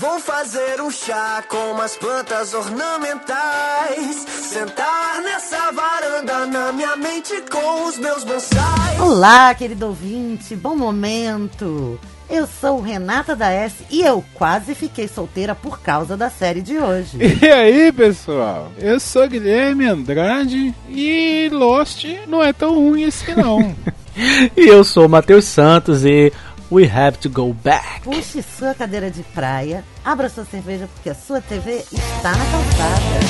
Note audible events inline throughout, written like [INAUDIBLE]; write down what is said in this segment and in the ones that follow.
Vou fazer um chá com umas plantas ornamentais. Sentar nessa varanda na minha mente com os meus bonsais. Olá, querido ouvinte, bom momento. Eu sou Renata da S e eu quase fiquei solteira por causa da série de hoje. [LAUGHS] E aí, pessoal? Eu sou Guilherme Andrade e Lost não é tão ruim assim não. [LAUGHS] e eu sou o Matheus Santos e We have to go back. Puxe sua cadeira de praia, abra sua cerveja porque a sua TV está na calçada.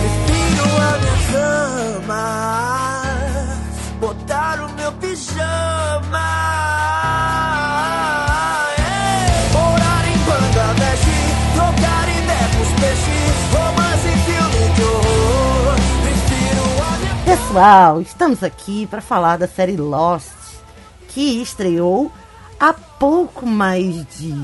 Respiro a minha cama, botar o meu pijama. É. Orar em Bangladesh, trocar peixes, romance e filme de horror. Respiro a minha Pessoal, estamos aqui para falar da série Lost, que estreou há pouco mais de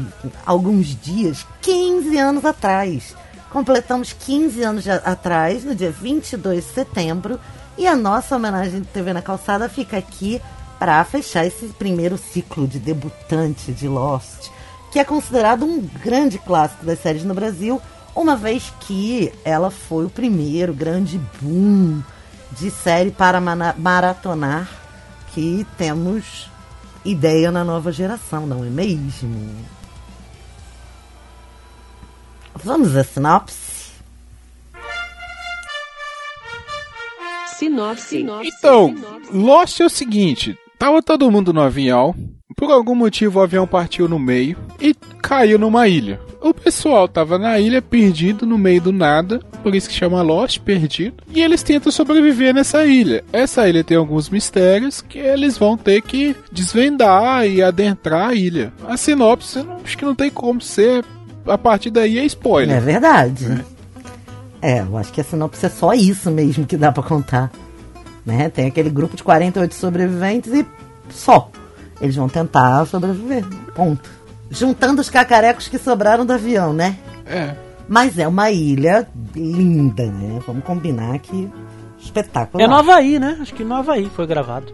alguns dias, 15 anos atrás. Completamos 15 anos atrás, no dia 22 de setembro, e a nossa homenagem de TV na Calçada fica aqui para fechar esse primeiro ciclo de debutante de Lost, que é considerado um grande clássico das séries no Brasil, uma vez que ela foi o primeiro grande boom de série para maratonar que temos ideia na nova geração, não é mesmo? Vamos à sinopse? Sinopse. Então, Lost é o seguinte, tava todo mundo no avião, por algum motivo o avião partiu no meio e caiu numa ilha. O pessoal tava na ilha perdido no meio do nada, por isso que chama Lost, perdido, e eles tentam sobreviver nessa ilha. Essa ilha tem alguns mistérios que eles vão ter que desvendar e adentrar a ilha. A sinopse, acho que não tem como ser, a partir daí é É spoiler. verdade. É, eu acho que a sinopse é só isso mesmo que dá pra contar. Né? Tem aquele grupo de 48 sobreviventes e só. Eles vão tentar sobreviver. Ponto. Juntando os cacarecos que sobraram do avião, né? É. Mas é uma ilha linda, né? Vamos combinar que espetáculo. É no Havaí, né? Acho que no Havaí foi gravado.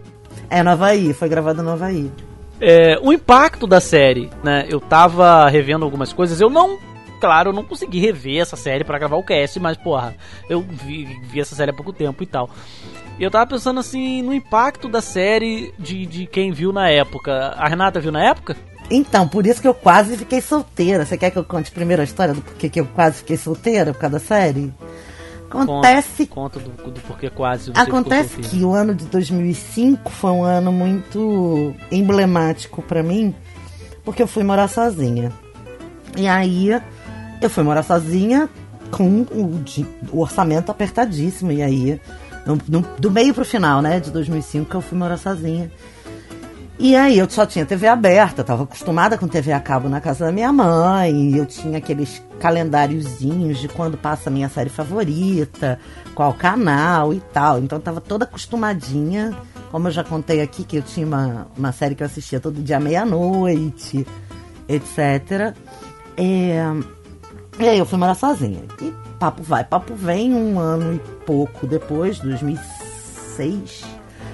É no Havaí, foi gravado no Havaí. É, o impacto da série, né? Eu tava revendo algumas coisas, eu não. Claro, eu não consegui rever essa série pra gravar o cast, mas porra, eu vi, vi essa série há pouco tempo e tal. E eu tava pensando assim no impacto da série de, de quem viu na época. A Renata viu na época? Então, por isso que eu quase fiquei solteira. Você quer que eu conte primeiro a história do porquê que eu quase fiquei solteira por causa da série? Acontece, Conta, conta do, do porquê quase acontece que o ano de 2005 foi um ano muito emblemático pra mim, porque eu fui morar sozinha. E aí, eu fui morar sozinha com o, o orçamento apertadíssimo. E aí, no- do meio pro final, né, de 2005, que eu fui morar sozinha. E aí eu só tinha TV aberta, tava acostumada com TV a cabo na casa da minha mãe, eu tinha aqueles calendáriozinhos de quando passa a minha série favorita, qual canal e tal. Então eu tava toda acostumadinha, como eu já contei aqui, que eu tinha uma, uma série que eu assistia todo dia à meia-noite, etc. É, e aí eu fui morar sozinha. E papo vai, papo vem, um ano e pouco depois, 2006.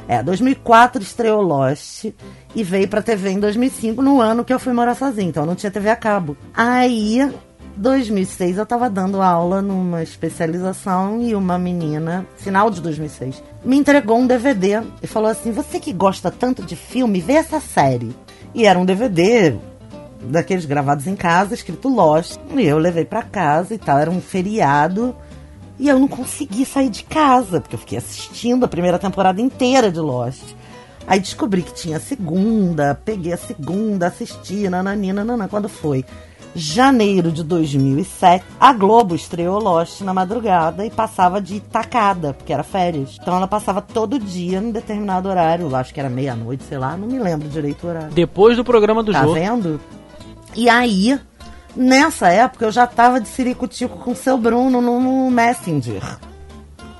É, 2004 estreou Lost e veio pra TV em 2005, no ano que eu fui morar sozinha, então eu não tinha TV a cabo. Aí, 2006, eu tava dando aula numa especialização e uma menina, final de 2006, me entregou um DVD e falou assim: Você que gosta tanto de filme, vê essa série. E era um DVD daqueles gravados em casa, escrito Lost. E eu levei pra casa e tal, era um feriado. E eu não consegui sair de casa, porque eu fiquei assistindo a primeira temporada inteira de Lost. Aí descobri que tinha a segunda, peguei a segunda, assisti, nananina, nanana. Quando foi janeiro de 2007, a Globo estreou Lost na madrugada e passava de tacada, porque era férias. Então ela passava todo dia num determinado horário, acho que era meia-noite, sei lá, não me lembro direito o horário. Depois do programa do Tá jogo. vendo? E aí, nessa época, eu já tava de ciricutico com o seu Bruno no, no Messenger.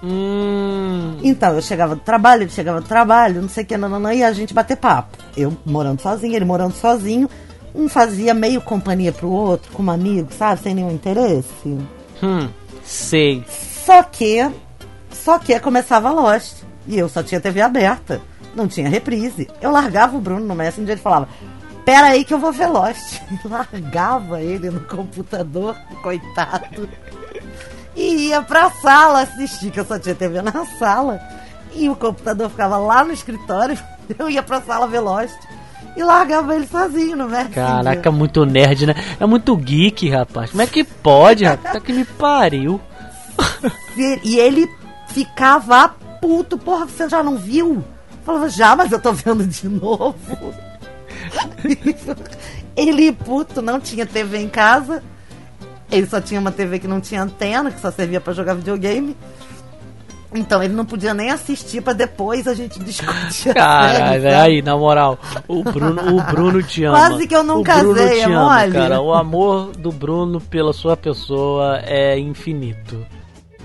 Hum. Então, eu chegava do trabalho, ele chegava do trabalho, não sei o que, nananã, e a gente bater papo. Eu morando sozinho, ele morando sozinho. Um fazia meio companhia pro outro, como amigo, sabe? Sem nenhum interesse. Hum. Sei. Só que, só que começava Lost. E eu só tinha TV aberta. Não tinha reprise. Eu largava o Bruno no Messenger e ele falava: Pera aí que eu vou ver Lost. [LAUGHS] Largava ele no computador, coitado. E ia pra sala assistir, que eu só tinha TV na sala. E o computador ficava lá no escritório. [LAUGHS] Eu ia pra sala ver Lost. E largava ele sozinho no Messenger. Caraca, muito nerd, né? É muito geek, rapaz. Como é que pode, rapaz? Tá que me pariu. [LAUGHS] E, ele ficava puto. Porra, você já não viu? Eu Falava, já, mas eu tô vendo de novo. [LAUGHS] ele, puto, não tinha TV em casa. Ele só tinha uma TV que não tinha antena, que só servia pra jogar videogame. Então ele não podia nem assistir pra depois a gente discutir. [LAUGHS] Caralho, velho, sabe? aí, na moral, o Bruno, o Bruno te ama. Quase que eu não o casei, é ama, mole? cara. O amor do Bruno pela sua pessoa é infinito.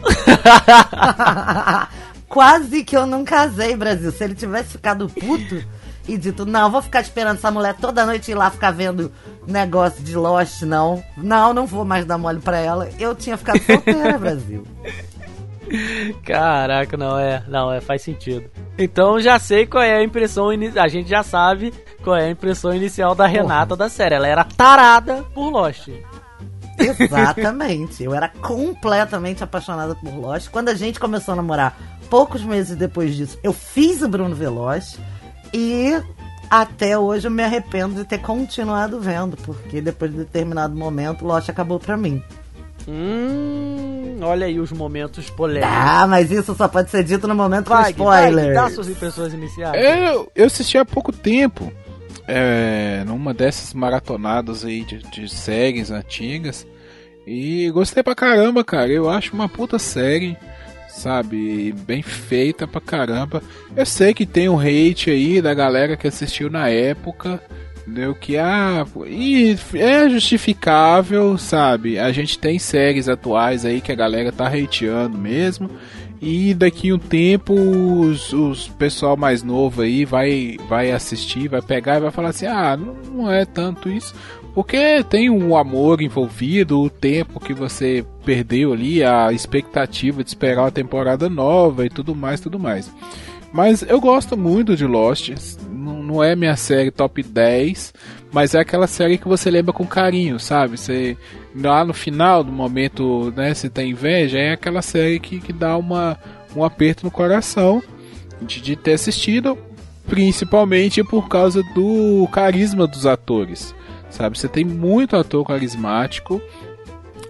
[LAUGHS] Quase que eu não casei, Brasil. Se ele tivesse ficado puto e dito, não, vou ficar esperando essa mulher toda noite ir lá ficar vendo negócio de Lost, não. Não, não vou mais dar mole pra ela. Eu tinha ficado solteira, [LAUGHS] Brasil. Caraca, não é, não é, faz sentido. Então já sei qual é a impressão inicial. A gente já sabe qual é a impressão inicial da Renata da série. Ela era tarada por Lost. Exatamente. Eu era completamente apaixonada por Lost. Quando a gente começou a namorar, poucos meses depois disso, eu fiz o Bruno Veloz e até hoje eu me arrependo de ter continuado vendo, porque depois de determinado momento, Lost acabou pra mim. Hum, olha aí os momentos polêmicos. Ah, mas isso só pode ser dito no momento Vai, vai, spoiler. dá suas impressões iniciais. Eu, eu assisti há pouco tempo, é, numa dessas maratonadas aí de, de séries antigas, e gostei pra caramba, cara. Eu acho uma puta série, sabe? Bem feita pra caramba. Eu sei que tem um hate aí da galera que assistiu na época. Entendeu? Que ah, e é justificável, sabe? A gente tem séries atuais aí que a galera tá hateando mesmo. E daqui um tempo os, os pessoal mais novo aí vai, vai assistir, vai pegar e vai falar assim: ah, não é tanto isso. Porque tem um amor envolvido, o tempo que você perdeu ali, a expectativa de esperar uma temporada nova e tudo mais, tudo mais. Mas eu gosto muito de Lost. Não, é minha série top 10, mas é aquela série que você lembra com carinho, sabe? Você lá no final do momento, né, você tem inveja, é aquela série que, que dá uma, um aperto no coração de, de ter assistido, principalmente por causa do carisma dos atores. Sabe? Você tem muito ator carismático.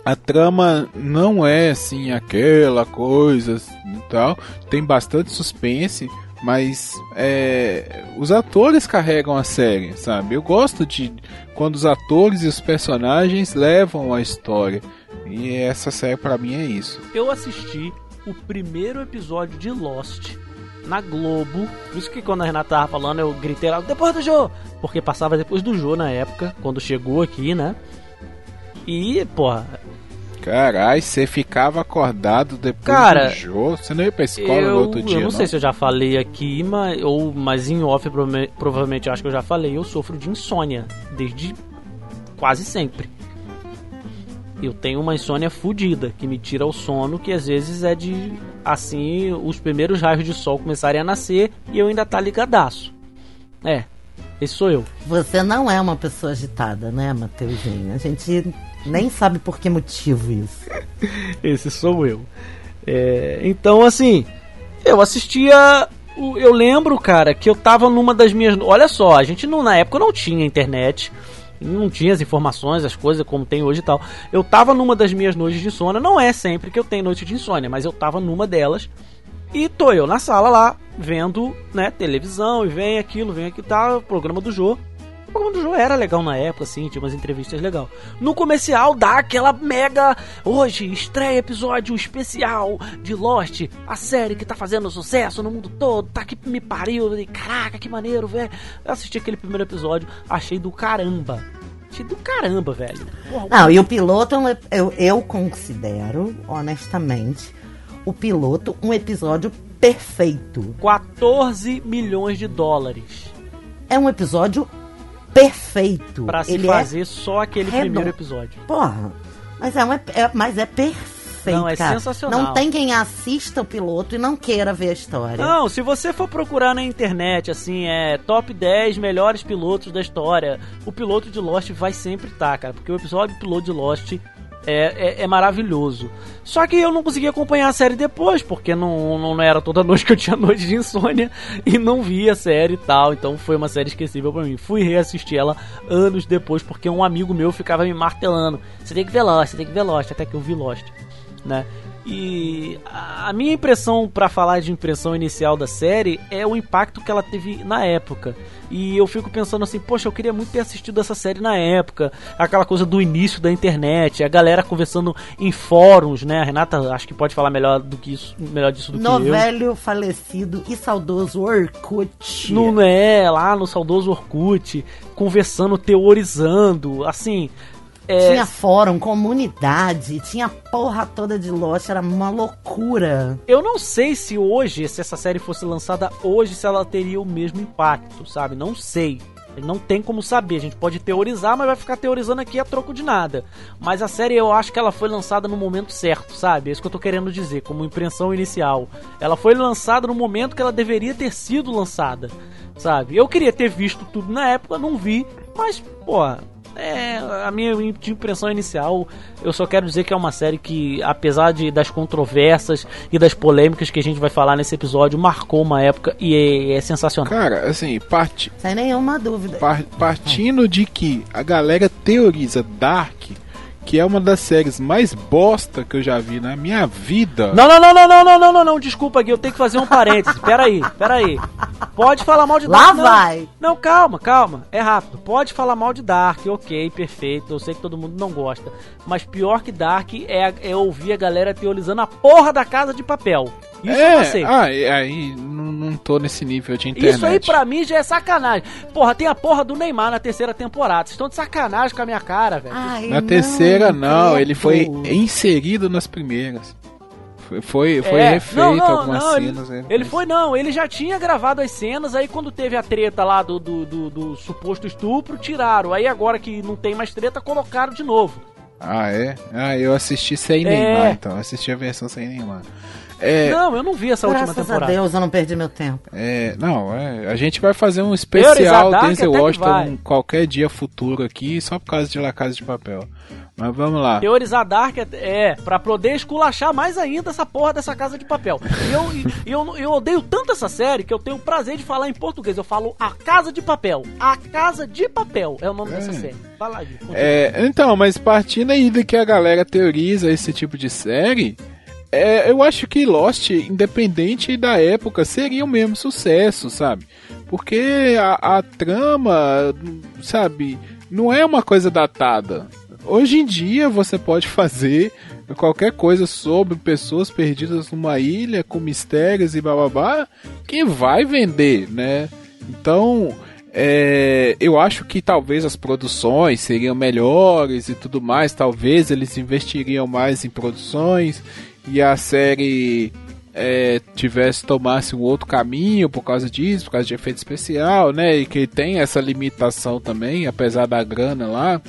A trama não é assim aquela coisa e tal. Tem bastante suspense, mas é, os atores carregam a série, sabe? Eu gosto de quando os atores e os personagens levam a história. E essa série pra mim é isso. Eu assisti o primeiro episódio de Lost na Globo. Por isso que quando a Renata tava falando, eu gritei lá, depois do Jô! Porque passava depois do Jô na época, quando chegou aqui, né? E, porra, Caralho, você ficava acordado depois Cara, do jogo? Você não ia pra escola eu, no outro dia, eu não sei se eu já falei aqui, mas, ou, mas em off prova- provavelmente eu acho que eu já falei, eu sofro de insônia desde quase sempre. Eu tenho uma insônia fodida, que me tira o sono, que às vezes é de, assim, os primeiros raios de sol começarem a nascer e eu ainda tá ligadaço. É, esse sou eu. Você não é uma pessoa agitada, né, Mateuzinho? A gente nem sabe por que motivo isso. [LAUGHS] Esse sou eu. É, então, assim, eu assistia. Eu lembro, cara, que eu tava numa das minhas. Olha só, a gente não, na época não tinha internet. Não tinha as informações, as coisas como tem hoje e tal. Eu tava numa das minhas noites de insônia. Não é sempre que eu tenho noite de insônia, mas eu tava numa delas. E tô eu na sala lá, vendo, né, televisão, e vem aquilo, vem aqui tal, programa do Jô. O programa do Jô era legal na época, assim, tinha umas entrevistas legal. No comercial dá aquela mega. Hoje, estreia episódio especial de Lost, a série que tá fazendo sucesso no mundo todo, tá que me pariu. Eu falei, Caraca, que maneiro, velho. Eu assisti aquele primeiro episódio, achei do caramba. Achei do caramba, velho. Porra, Não, e o piloto, eu, eu considero, honestamente, o piloto um episódio perfeito. 14 milhões de dólares É um episódio perfeito. pra se Ele fazer só aquele redondo. primeiro episódio. É, porra, mas é, um, é, mas é perfeito. Não, é cara. sensacional. Não tem quem assista o piloto e não queira ver a história. Não, se você for procurar na internet, assim, é top 10 melhores pilotos da história, o piloto de Lost vai sempre estar, cara, porque o episódio piloto de Lost é, é, é maravilhoso. Só que eu não consegui acompanhar a série depois, porque não, não era toda [LAUGHS] noite que eu tinha noite de insônia e não vi a série e tal, então foi uma série esquecível pra mim. Fui reassistir ela anos depois, porque um amigo meu ficava me martelando: você tem que ver Lost, você tem que ver Lost, até que eu vi Lost, né? E a minha impressão, pra falar de impressão inicial da série, é o impacto que ela teve na época. E eu fico pensando assim, poxa, eu queria muito ter assistido essa série na época. Aquela coisa do início da internet, a galera conversando em fóruns, né? A Renata acho que pode falar melhor do que isso, melhor disso do que eu. Novelho falecido e saudoso Orkut. Não é, lá no saudoso Orkut, conversando, teorizando, assim. É, Tinha fórum, comunidade, tinha porra toda de Lost, era uma loucura. Eu não sei se hoje, se essa série fosse lançada hoje, se ela teria o mesmo impacto, sabe? Não sei. Não tem como saber. A gente pode teorizar, mas vai ficar teorizando aqui a troco de nada. Mas a série eu acho que ela foi lançada no momento certo, sabe? É isso que eu tô querendo dizer, como impressão inicial. Ela foi lançada no momento que ela deveria ter sido lançada, sabe? Eu queria ter visto tudo na época, não vi, mas, pô, é, a minha impressão inicial, eu só quero dizer que é uma série que, apesar de, das controvérsias e das polêmicas que a gente vai falar nesse episódio, marcou uma época e é, é sensacional. Cara, assim, parti, Sem nenhuma dúvida. par- partindo de que a galera teoriza Dark, que é uma das séries mais bosta que eu já vi na minha vida. Não, não, não, não, não, não, não, não, não, desculpa aqui, eu tenho que fazer um parêntese. Peraí, peraí. Pode falar mal de Lá Dark. não. vai. Não, calma, calma. É rápido. Pode falar mal de Dark, ok, perfeito. Eu sei que todo mundo não gosta. Mas pior que Dark é, é ouvir a galera teorizando a porra da casa de papel. Isso eu não é, sei. ah, e aí não, não tô nesse nível de internet. Isso aí pra mim já é sacanagem. Porra, tem a porra do Neymar na terceira temporada. Vocês estão de sacanagem com a minha cara, velho. Ai, Na não, terceira, não, credo. ele foi inserido nas primeiras. Foi, foi, foi É, refeito não, não, algumas não, cenas. Ele, né? ele foi, não, ele já tinha gravado as cenas, aí quando teve a treta lá do, do, do- do suposto estupro, tiraram. Aí agora que não tem mais treta, colocaram de novo. Ah, é? Ah, eu assisti sem É. Neymar, então. Eu assisti a versão sem Neymar. É, Não, eu não vi essa última Graças a temporada. Deus eu não perdi meu tempo. é, não, é, a gente vai fazer um especial Dark Denzel Washington um qualquer dia futuro aqui, só por causa de La Casa de Papel. Mas vamos lá. Teorizar Dark é, é pra poder esculachar mais ainda essa porra dessa casa de papel. E eu, eu, eu odeio tanto essa série que eu tenho o prazer de falar em português. Eu falo A Casa de Papel. A Casa de Papel é o nome dessa série. Vai lá, Gui, continua. É, então, mas partindo aí do que a galera teoriza esse tipo de série, é, eu acho que Lost, independente da época, seria o mesmo sucesso, sabe? Porque a, a trama, sabe, não é uma coisa datada. Hoje em dia você pode fazer qualquer coisa sobre pessoas perdidas numa ilha com mistérios e bababá que vai vender, né? Então, é, eu acho que talvez as produções seriam melhores e tudo mais. Talvez eles investiriam mais em produções e a série é, tivesse tomasse um outro caminho por causa disso, por causa de efeito especial, né? E que tem essa limitação também, apesar da grana lá.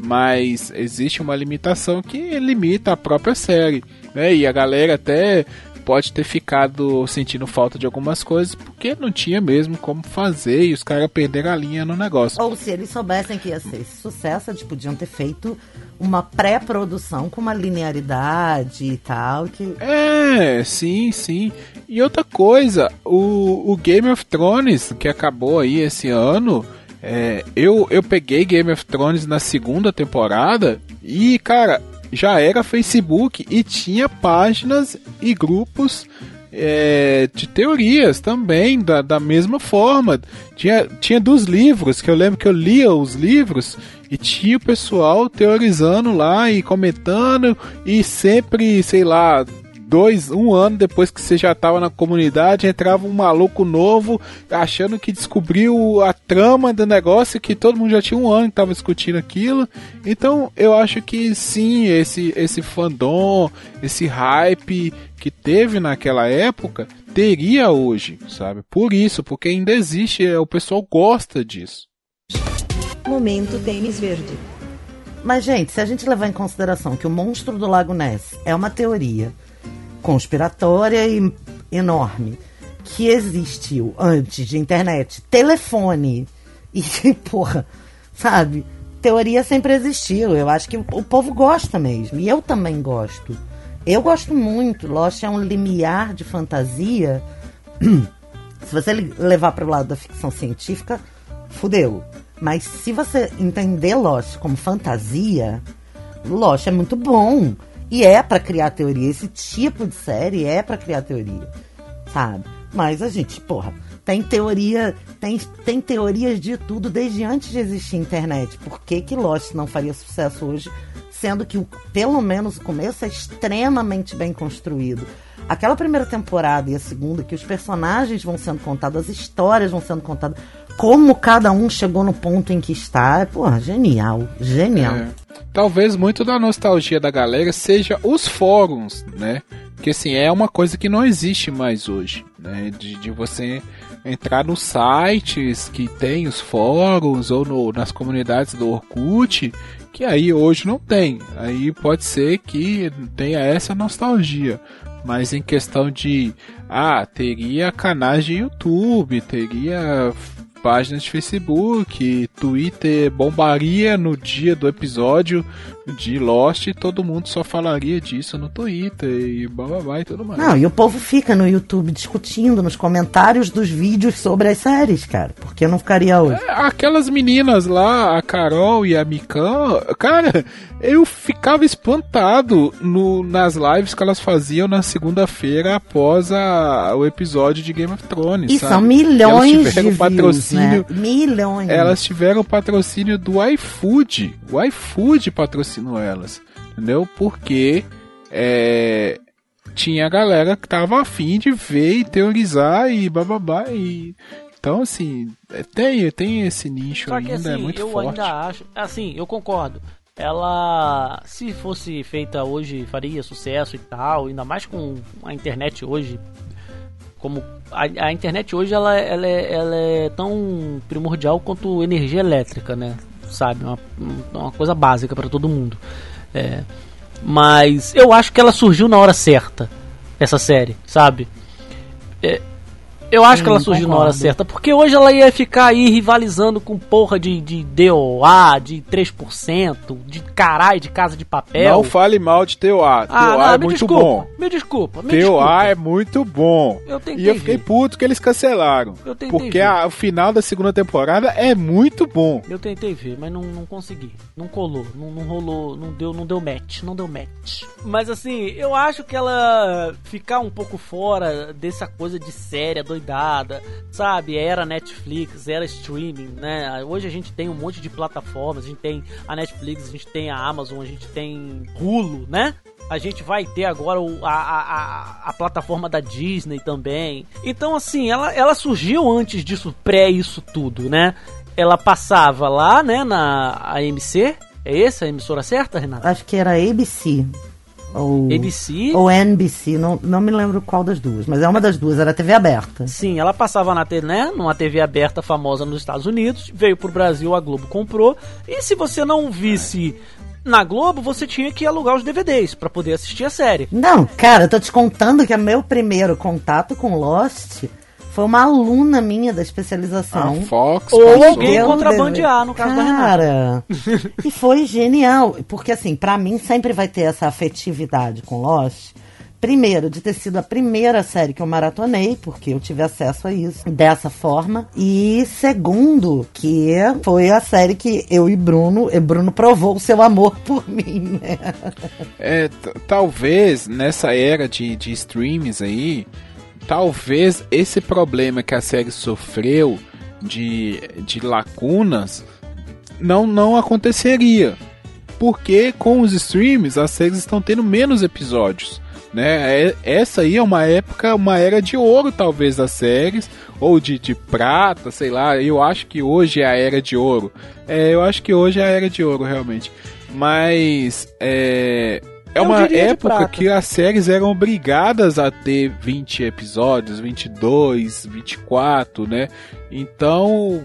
Mas existe uma limitação que limita a própria série, né? E a galera até pode ter ficado sentindo falta de algumas coisas porque não tinha mesmo como fazer e os caras perderam a linha no negócio. Ou se eles soubessem que ia ser esse sucesso, eles podiam ter feito uma pré-produção com uma linearidade e tal, que É, sim, sim. E outra coisa, o, o Game of Thrones, que acabou aí esse ano, é, eu, eu peguei Game of Thrones na segunda temporada e, cara, já era Facebook e tinha páginas e grupos é, de teorias também, da, da mesma forma. Tinha, tinha dos livros, que eu lembro que eu lia os livros e tinha o pessoal teorizando lá e comentando e sempre, sei lá, dois, um ano depois que você já estava na comunidade, entrava um maluco novo achando que descobriu a trama do negócio que todo mundo já tinha um ano que estava discutindo aquilo. Então eu acho que sim, esse, esse fandom, esse hype que teve naquela época, teria hoje, sabe? Por isso, porque ainda existe, é, o pessoal gosta disso. Momento tênis verde. Mas, gente, se a gente levar em consideração que o monstro do Lago Ness é uma teoria conspiratória e enorme que existiu antes de internet, telefone e, [LAUGHS] porra, sabe? Teoria sempre existiu. Eu acho que o, povo gosta mesmo. E eu também gosto. Eu gosto muito. Lost é um limiar de fantasia. [CLEARS THROAT] Se você levar para o lado da ficção científica, fudeu. Mas se você entender Lost como fantasia, Lost é muito bom. E é pra criar teoria. Esse tipo de série é pra criar teoria. Sabe? Mas a gente, porra, tem teoria. Tem, tem teorias de tudo desde antes de existir internet. Por que, que Lost não faria sucesso hoje? Sendo que, o- pelo menos, o começo é extremamente bem construído. Aquela primeira temporada e a segunda, que os personagens vão sendo contados, as histórias vão sendo contadas, como cada um chegou no ponto em que está, é, porra, genial. Genial. É. Talvez muito da nostalgia da galera seja os fóruns, né? Que assim, é uma coisa que não existe mais hoje, né? De, de você entrar nos sites que tem os fóruns ou no- nas comunidades do Orkut, que aí hoje não tem. Aí pode ser que tenha essa nostalgia. Mas em questão de, ah, teria canais de YouTube, teria páginas de Facebook, Twitter bombaria no dia do episódio de Lost todo mundo só falaria disso no Twitter e blá e tudo mais. Não, e o povo fica no YouTube discutindo nos comentários dos vídeos sobre as séries, cara. Por que não ficaria hoje? É, Aquelas meninas lá, a Carol e a Mikan, cara, eu ficava espantado no, nas lives que elas faziam na segunda-feira após a, o episódio de Game of Thrones. E sabe? são milhões elas tiveram de patrocínio views, né? Milhões. elas tiveram patrocínio do iFood. O iFood patrocinou elas. Entendeu? Porque é, tinha galera que tava afim de ver e teorizar e bababá. E... Então, assim, é, tem, tem esse nicho Só que ainda, assim, é muito eu forte. ainda acho. Assim, eu concordo. Ela, se fosse feita hoje, faria sucesso e tal. Ainda mais com a internet hoje. Como a, a internet hoje ela, ela, é, ela é tão primordial quanto energia elétrica, né? Sabe? Uma, uma coisa básica para todo mundo. É, mas eu acho que ela surgiu na hora certa, essa série, sabe? É, eu acho Sim, que ela surgiu na hora concordo. certa, porque hoje ela ia ficar aí rivalizando com porra de, de DOA, de 3%, de caralho, de casa de papel. Não fale mal de TOA. TOA ah, não, é me muito desculpa, bom. Me desculpa, me TOA desculpa. é muito bom. Eu tentei E eu fiquei ver. puto que eles cancelaram. Eu tentei Porque ver. a- o final da segunda temporada é muito bom. Eu tentei ver, mas não, não consegui. Não colou, não, não rolou, não deu, não deu match, não deu match. Mas assim, eu acho que ela ficar um pouco fora dessa coisa de série doidada, sabe? Era Netflix, era streaming, né? Hoje a gente tem um monte de plataformas, a gente tem a Netflix, a gente tem a Amazon, a gente tem Hulu, né? A gente vai ter agora a, a, a, a plataforma da Disney também. Então, assim, ela, ela surgiu antes disso, pré isso tudo, né? Ela passava lá, né, na AMC. É essa a emissora certa, Renata? Acho que era ABC. Ou, ABC. ou NBC, não, não me lembro qual das duas, mas é uma das duas, era TV aberta. Sim, ela passava na TV, né, numa TV aberta famosa nos Estados Unidos, veio pro Brasil, a Globo comprou. E se você não visse na Globo, você tinha que alugar os DVDs pra poder assistir a série. Não, cara, eu tô te contando que o meu primeiro contato com Lost foi uma aluna minha da especialização. A Fox Ou passou. alguém contrabandear, no caso da Cara, [LAUGHS] e foi genial. Porque, assim, pra mim sempre vai ter essa afetividade com Lost. Primeiro, de ter sido a primeira série que eu maratonei, porque eu tive acesso a isso dessa forma. E segundo, que foi a série que eu e Bruno, e Bruno provou o seu amor [LAUGHS] por mim, né? É, talvez nessa era de, de streams aí, talvez esse problema que a série sofreu de, de lacunas não, não aconteceria. Porque com os streams as séries estão tendo menos episódios. Né? É- Essa aí é uma época, uma era de ouro, talvez, das séries, ou de, de prata, sei lá. Eu acho que hoje é a era de ouro. É, eu acho que hoje é a era de ouro, realmente. Mas é, é uma época que as séries eram obrigadas a ter 20 episódios, 22, 24, né? Então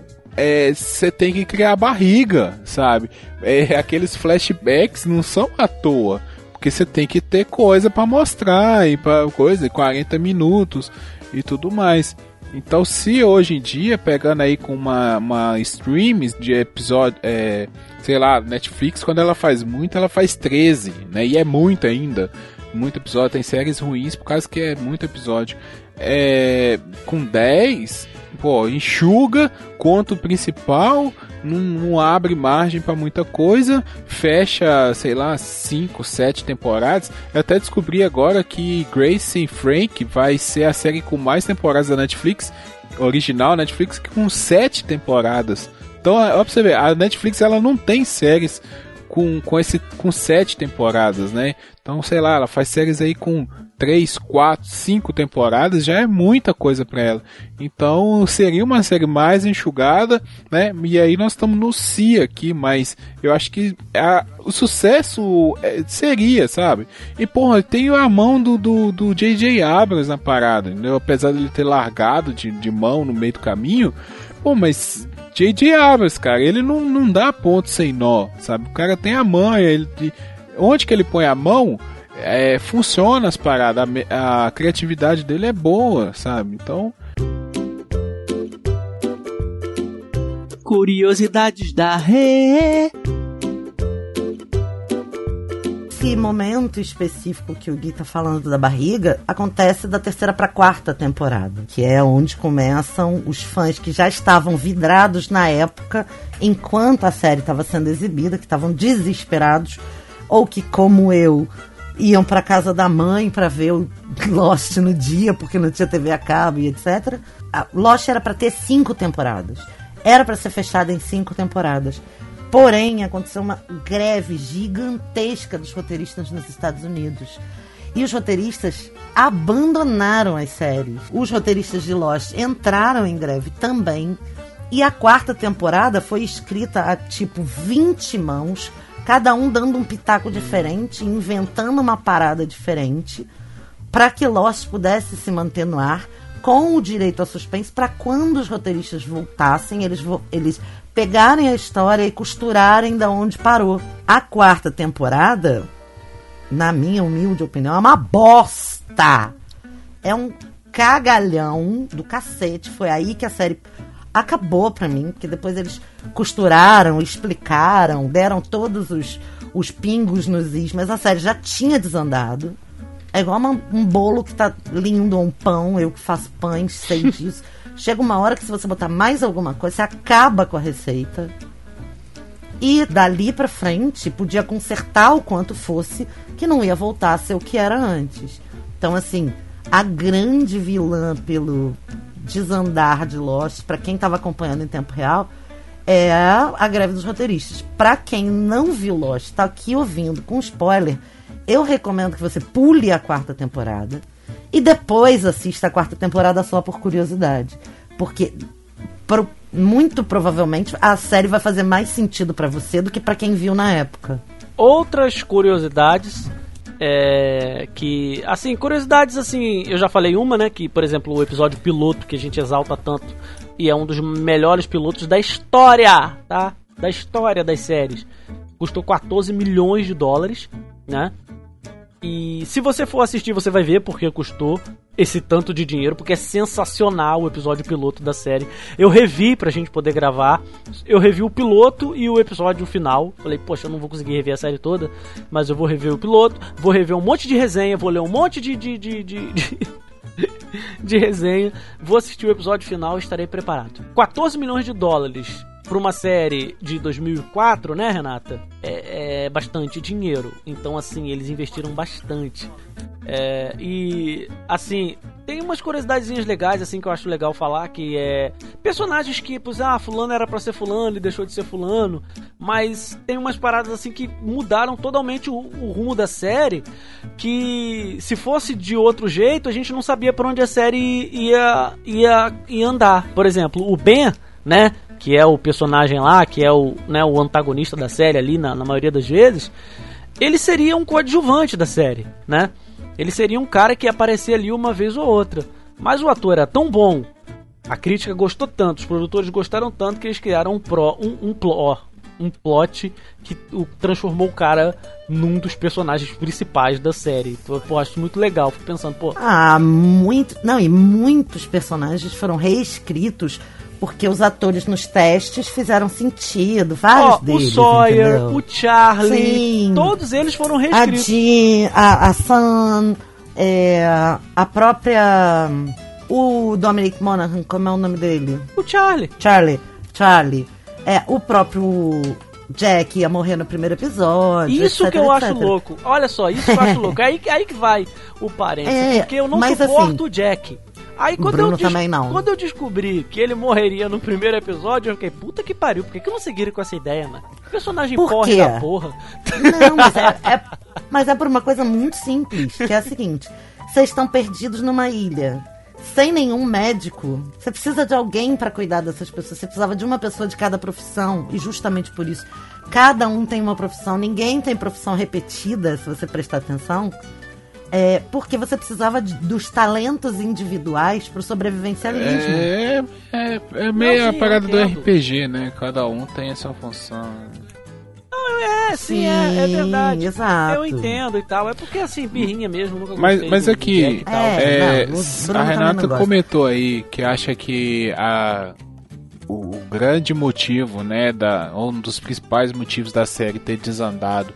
você tem que criar barriga, sabe? É, [LAUGHS] aqueles flashbacks não são à toa. Porque você tem que ter coisa para mostrar e para coisa, 40 minutos e tudo mais. Então, se hoje em dia, pegando aí com uma, uma stream de episódio, é, sei lá, Netflix, quando ela faz muito, ela faz 13, né? E é muito ainda. Muito episódio. Tem séries ruins por causa que é muito episódio. É, com 10, pô, enxuga, conta o principal, não, não abre margem para muita coisa, fecha, sei lá, 5, 7 temporadas. Eu até descobri agora que Grace and Frank vai ser a série com mais temporadas da Netflix, original Netflix, com 7 temporadas. Então, ó, pra você ver, a Netflix ela não tem séries com, com, esse, com sete temporadas, né? Então, sei lá, ela faz séries aí com três, quatro, cinco temporadas, já é muita coisa para ela. Então, seria uma série mais enxugada, né? E aí nós estamos no si aqui, mas eu acho que a, o sucesso é, seria, sabe? E, porra, tem a mão do, do, do J.J. Abrams na parada, entendeu? Apesar de ele ter largado de, de mão no meio do caminho, pô, mas J.J. Abrams, cara, ele não, não dá ponto sem nó, sabe? O cara tem a mão, ele, onde que ele põe a mão, é, funciona as paradas, a, a criatividade dele é boa, sabe? Então. Curiosidades da Rê. Esse momento específico que o Gui tá falando da barriga acontece da terceira pra quarta temporada, que é onde começam os fãs que já estavam vidrados na época, enquanto a série estava sendo exibida, que estavam desesperados, ou que, como eu, iam para casa da mãe para ver o [LAUGHS] Lost no dia, porque não tinha TV a cabo e etc. A Lost era para ter cinco temporadas. Era para ser fechada em cinco temporadas. Porém, aconteceu uma greve gigantesca dos roteiristas nos Estados Unidos. E os roteiristas abandonaram as séries. Os roteiristas de Lost entraram em greve também. E a quarta temporada foi escrita a tipo 20 mãos, cada um dando um pitaco diferente, inventando uma parada diferente, para que Lost pudesse se manter no ar com o direito a suspense para quando os roteiristas voltassem, eles, eles pegarem a história e costurarem da onde parou. A quarta temporada, na minha humilde opinião, é uma bosta. É um cagalhão do cacete. Foi aí que a série acabou pra mim, porque depois eles costuraram, explicaram, deram todos os, os pingos nos is, mas a série já tinha desandado. É igual uma, um bolo que tá lindo, um pão, eu que faço pães, sei disso. [LAUGHS] Chega uma hora que se você botar mais alguma coisa, você acaba com a receita. E dali pra frente, podia consertar o quanto fosse, que não ia voltar a ser o que era antes. Então, assim, a grande vilã pelo desandar de Lost, para quem estava acompanhando em tempo real, é a greve dos roteiristas. Para quem não viu Lost, está aqui ouvindo com spoiler, eu recomendo que você pule a quarta temporada e depois assista a quarta temporada só por curiosidade. Porque pro, muito provavelmente a série vai fazer mais sentido para você do que para quem viu na época. Outras curiosidades é, que assim curiosidades assim eu já falei uma né que por exemplo o episódio piloto que a gente exalta tanto e é um dos melhores pilotos da história tá da história das séries custou 14 milhões de dólares né e se você for assistir, você vai ver porque custou esse tanto de dinheiro, porque é sensacional o episódio piloto da série. Eu revi pra gente poder gravar. Eu revi o piloto e o episódio final. Falei, poxa, eu não vou conseguir rever a série toda, mas eu vou rever o piloto, vou rever um monte de resenha, vou ler um monte de. de, de, de, de... [LAUGHS] de resenha, vou assistir o episódio final e estarei preparado. 14 milhões de dólares para uma série de 2004, né, Renata? É, é, bastante dinheiro. Então, assim, eles investiram bastante. É, e, assim, tem umas curiosidadezinhas legais, assim, que eu acho legal falar, que é... Personagens que, pois, ah, fulano era para ser fulano e deixou de ser fulano. Mas tem umas paradas, assim, que mudaram totalmente o, o rumo da série, que se fosse de outro jeito, a gente não sabia para onde a série ia, ia, ia andar. Por exemplo, o Ben, né? Que é o personagem lá, que é o, né, o antagonista da série ali, na, na maioria das vezes, ele seria um coadjuvante da série, né? Ele seria um cara que ia aparecer ali uma vez ou outra. Mas o ator era tão bom, A crítica gostou tanto, os produtores gostaram tanto que eles criaram um, pro, um, um, plo- ó, um plot que o, transformou o cara num dos personagens principais da série. Então, pô, acho muito legal. Fico pensando, pô, Ah, muito. Não, e muitos personagens foram reescritos porque os atores nos testes fizeram sentido. Vários ó, o deles. Sawyer, entendeu? o Charlie, Sim. todos eles foram A reescritos. Jean, a, a Sam, é, a própria. O Dominic Monaghan, como é o nome dele? O Charlie. Charlie. Charlie. É, o próprio Jack ia morrer no primeiro episódio. Isso etc, que eu acho etc. louco. Olha só, isso que eu acho [LAUGHS] louco. Aí, aí que vai o parênteses. É, porque eu não suporto assim, o Jack. Aí quando Bruno eu, também não. quando eu descobri que ele morreria no primeiro episódio, eu fiquei, puta que pariu, por que, que não seguiram com essa ideia, mano? Personagem Por porre quê? da porra. Não, mas é, [LAUGHS] é- mas é por uma coisa muito simples, que é a seguinte: vocês estão perdidos numa ilha. Sem nenhum médico, você precisa de alguém para cuidar dessas pessoas. Você precisava de uma pessoa de cada profissão, e justamente por isso, cada um tem uma profissão, ninguém tem profissão repetida, se você prestar atenção. É, porque você precisava de- dos talentos individuais pro sobrevivencialismo. É, é, é meio Não, a sim, parada do. RPG, né? Cada um tem a sua função. É, sim, é, é Sim, verdade. exato. Eu entendo e tal. É porque assim, birrinha mesmo, nunca Mas, mas aqui. É, é, não, o s- Bruno a Renata não comentou aí que acha que a, o, o grande motivo, né, da, um dos principais motivos da série ter desandado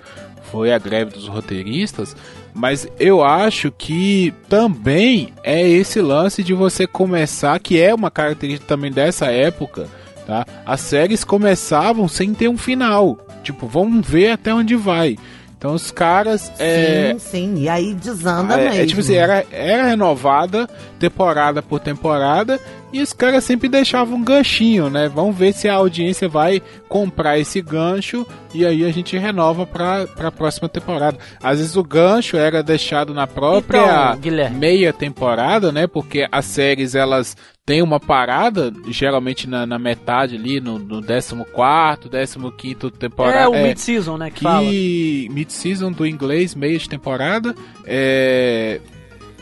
foi a greve dos roteiristas, mas eu acho que também é esse lance de você começar, que é uma característica também dessa época, tá? As séries começavam sem ter um final. Tipo, vamos ver até onde vai. Então os caras. é, Sim, sim. E aí desanda é, mesmo. é tipo assim, era, era renovada temporada por temporada e os caras sempre deixavam um ganchinho, né? Vamos ver se a audiência vai comprar esse gancho e aí a gente renova pra, pra próxima temporada. Às vezes o gancho era deixado na própria Então, meia temporada, né? Porque as séries elas têm uma parada, geralmente na, na metade ali, no, no 14, 15 temporada. É o mid-season, né, que, fala. que mid-season do inglês, meia de temporada, é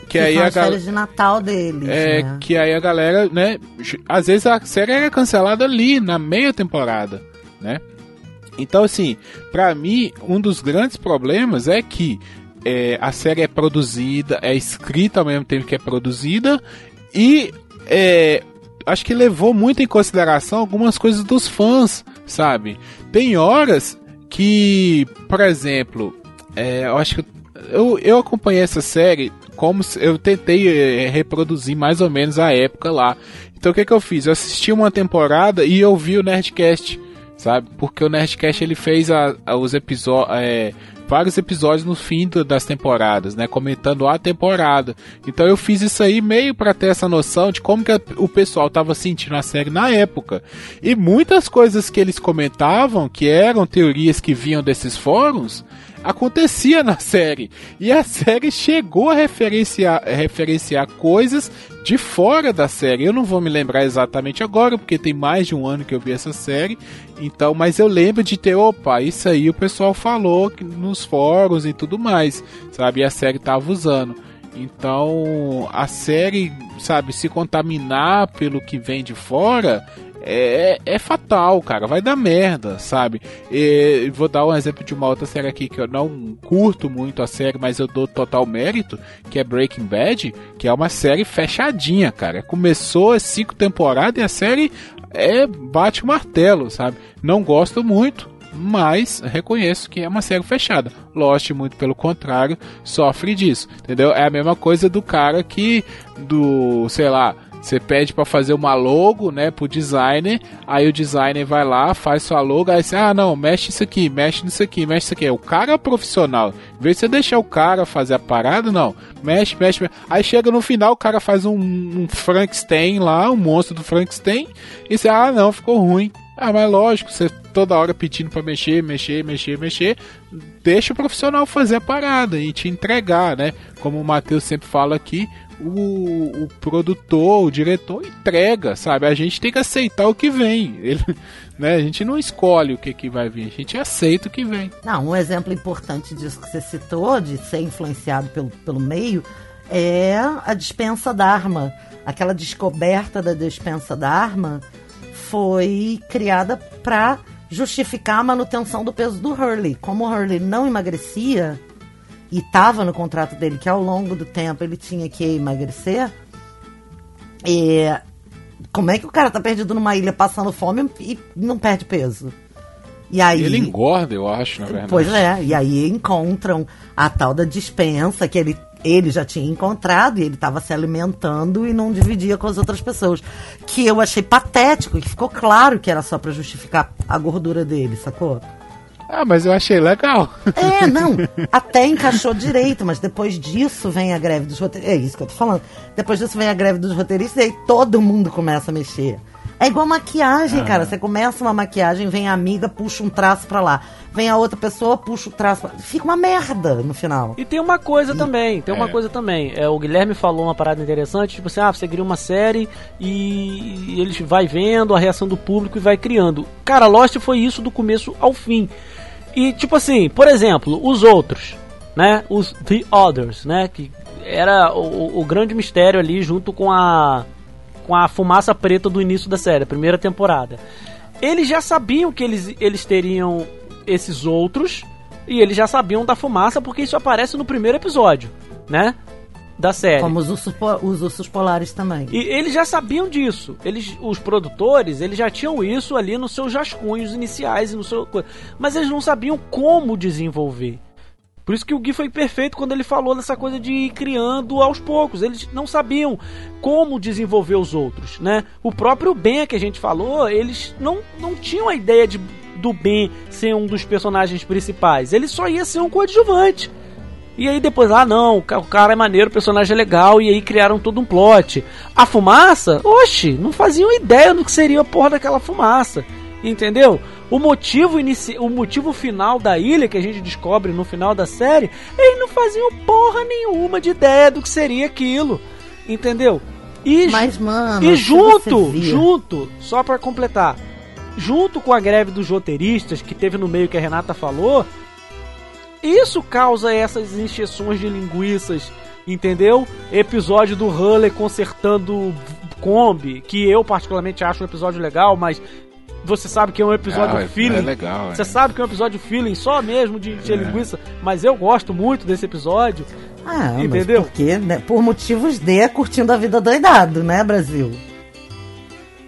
que Que aí são a galera de Natal deles, é né? que aí a galera, né, às vezes a série era cancelada ali na meia temporada, né? Então assim, pra mim um dos grandes problemas é que é, a série é produzida, é escrita ao mesmo tempo que é produzida e é, acho que levou muito em consideração algumas coisas dos fãs, sabe? Tem horas que, por exemplo, é, eu acho que eu, eu acompanhei essa série como eu tentei é, reproduzir mais ou menos a época lá. Então o que, que eu fiz? Eu assisti uma temporada e eu vi o Nerdcast, sabe? Porque o Nerdcast ele fez a, a- os episódios. Vários episódios no fim do- das temporadas, né? Comentando a temporada. Então eu fiz isso aí meio para ter essa noção de como que a- o pessoal tava sentindo a série na época. E muitas coisas que eles comentavam, que eram teorias que vinham desses fóruns, acontecia na série. E a série chegou a referenciar, referenciar coisas de fora da série. Eu não vou me lembrar exatamente agora, porque tem mais de um ano que eu vi essa série. Então, mas eu lembro de ter, opa, isso aí o pessoal falou nos fóruns e tudo mais, sabe? E a série tava usando. Então, a série, sabe, se contaminar pelo que vem de fora é, é fatal, cara. Vai dar merda, sabe? E, vou dar um exemplo de uma outra série aqui que eu não curto muito a série, mas eu dou total mérito, que é Breaking Bad, que é uma série fechadinha, cara. Começou as cinco temporadas e a série é bate o martelo, sabe? Não gosto muito, mas reconheço que é uma série fechada. Lost, muito pelo contrário, sofre disso, entendeu? É a mesma coisa do cara que, do, sei lá, você pede para fazer uma logo, né, pro designer, aí o designer vai lá, faz sua logo, aí você, ah, não, mexe isso aqui, mexe nisso aqui, mexe isso aqui. O cara é profissional. Em vez de você deixar o cara fazer a parada, não, mexe, mexe, mexe. Aí chega no final, o cara faz um, um Frankenstein lá, um monstro do Frankenstein, e você, ah, não, ficou ruim. Ah, mas lógico, você toda hora pedindo para mexer, mexer, mexer, mexer, deixa o profissional fazer a parada e te entregar, né? Como o Matheus sempre fala aqui, o, o produtor, o diretor entrega, sabe? A gente tem que aceitar o que vem. Ele, [LAUGHS] né? A gente não escolhe o que, que vai vir, a gente aceita o que vem. Não, um exemplo importante disso que você citou, de ser influenciado pelo, pelo meio, é a dispensa d'arma. Aquela descoberta da dispensa d'arma foi criada para justificar a manutenção do peso do Hurley. Como o Hurley não emagrecia e estava no contrato dele que ao longo do tempo ele tinha que emagrecer, é, como é que o cara tá perdido numa ilha passando fome e não perde peso? E aí, Ele engorda, eu acho, na verdade. Pois é, e aí encontram a tal da dispensa que ele, ele já tinha encontrado e ele estava se alimentando e não dividia com as outras pessoas. Que eu achei patético, que ficou claro que era só pra justificar a gordura dele, sacou? Ah, mas eu achei legal. É, não, [LAUGHS] até encaixou direito, mas depois disso vem a greve dos roteiristas. É isso que eu tô falando. Depois disso vem a greve dos roteiristas e aí todo mundo começa a mexer. É igual maquiagem, cara. Você começa uma maquiagem, vem a amiga, puxa um traço pra lá. Vem a outra pessoa, puxa o traço pra... Fica uma merda no final. E tem uma coisa também, tem uma É. coisa também. É, o Guilherme falou uma parada interessante, tipo assim, ah, você cria uma série e, e ele vai vendo a reação do público e vai criando. Cara, Lost foi isso do começo ao fim. E tipo assim, por exemplo, os outros, né? Os The Others, né? Que era o, o grande mistério ali junto com a com a fumaça preta do início da série, primeira temporada. Eles já sabiam que eles, eles teriam esses outros e eles já sabiam da fumaça porque isso aparece no primeiro episódio, né? Da série. Como os ursos, os ursos polares também. E eles já sabiam disso. Eles, os produtores, eles já tinham isso ali nos seus rascunhos iniciais e no seu, mas eles não sabiam como desenvolver. Por isso que o Gui foi perfeito quando ele falou dessa coisa de ir criando aos poucos. Eles não sabiam como desenvolver os outros, né? O próprio Ben que a gente falou, eles não, não tinham a ideia de, do Ben ser um dos personagens principais. Ele só ia ser um coadjuvante. E aí depois, ah não, o ca- o cara é maneiro, o personagem é legal, e aí criaram todo um plot. A fumaça, oxe, não faziam ideia do que seria a porra daquela fumaça. Entendeu? O motivo inici... o motivo final da ilha que a gente descobre no final da série, eles não faziam porra nenhuma de ideia do que seria aquilo. Entendeu? E, Mas, mano, e junto, junto, só pra completar, junto com a greve dos roteiristas que teve no meio que a Renata falou, isso causa essas injeções de linguiças, entendeu? Episódio do Huller consertando Kombi, que eu particularmente acho um episódio legal, mas você sabe que é um episódio Ah, é- feeling. é legal, Você é. sabe que é um episódio feeling só mesmo de encher linguiça, mas eu gosto muito desse episódio. Ah, mas Entendeu? Porque, né, por motivos de curtindo a vida doidado, né, Brasil?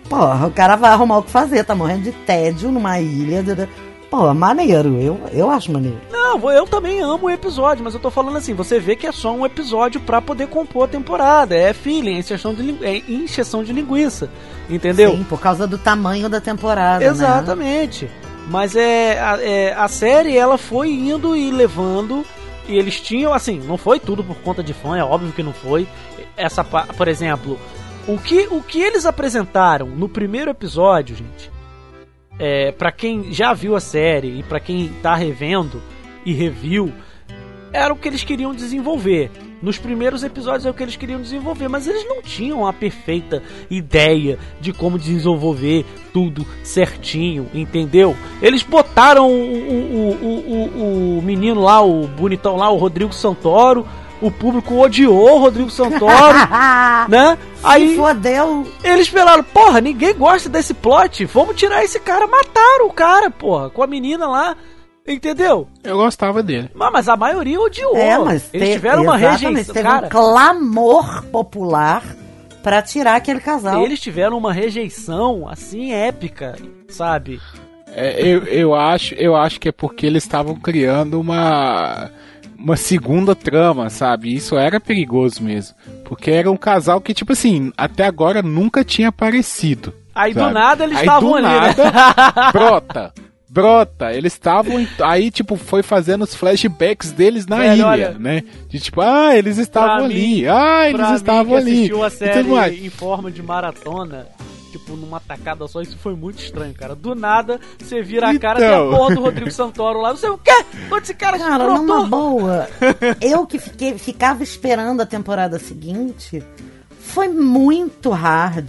Porra, o cara vai arrumar o que fazer, tá morrendo de tédio numa ilha. Pô, maneiro, eu, eu acho maneiro. Não, eu também amo o episódio, mas eu tô falando assim, você vê que é só um episódio pra poder compor a temporada. É feeling, é injeção de, é injeção de linguiça. Entendeu? Sim, por causa do tamanho da temporada, né? Exatamente. Mas é a, é a série ela foi indo e levando e eles tinham assim, não foi tudo por conta de fã, é óbvio que não foi. Essa, por exemplo, o que o que eles apresentaram no primeiro episódio, gente, é para quem já viu a série e pra quem tá revendo e reviu, era o que eles queriam desenvolver. Nos primeiros episódios é o que eles queriam desenvolver, mas eles não tinham a perfeita ideia de como desenvolver tudo certinho, entendeu? Eles botaram o, o, o, o, o menino lá, o bonitão lá, o Rodrigo Santoro. O público odiou o Rodrigo Santoro, [LAUGHS] né? Aí Aí fodeu. eles falaram, porra, ninguém gosta desse plot, vamos tirar esse cara. Mataram o cara, porra, com a menina lá, entendeu? Eu gostava dele. Mas, mas a maioria odiou. É, mas Eles te- tiveram uma rejeição. Teve Cara, um clamor popular pra tirar aquele casal. eles tiveram uma rejeição assim épica, sabe? É, eu, eu, acho, eu acho que é porque eles estavam criando uma, uma segunda trama, sabe? Isso era perigoso mesmo. Porque era um casal que, tipo assim, até agora nunca tinha aparecido. Aí do sabe? nada eles Aí, estavam do ali, né? nada, [LAUGHS] brota. Brota, eles estavam. Aí, tipo, foi fazendo os flashbacks deles na Velho, ilha, olha, né? De tipo, ah, eles estavam ali. mim- ah, eles pra mim estavam que ali. assistiu a série em forma de maratona, tipo, numa tacada só, isso foi muito estranho, cara. Do nada, você vira a cara Então. tem a porra do Rodrigo Santoro lá. Não sei o quê! Onde esse cara, Cara, brotou? numa boa. [LAUGHS] Eu que fiquei, ficava esperando a temporada seguinte. Foi muito hard.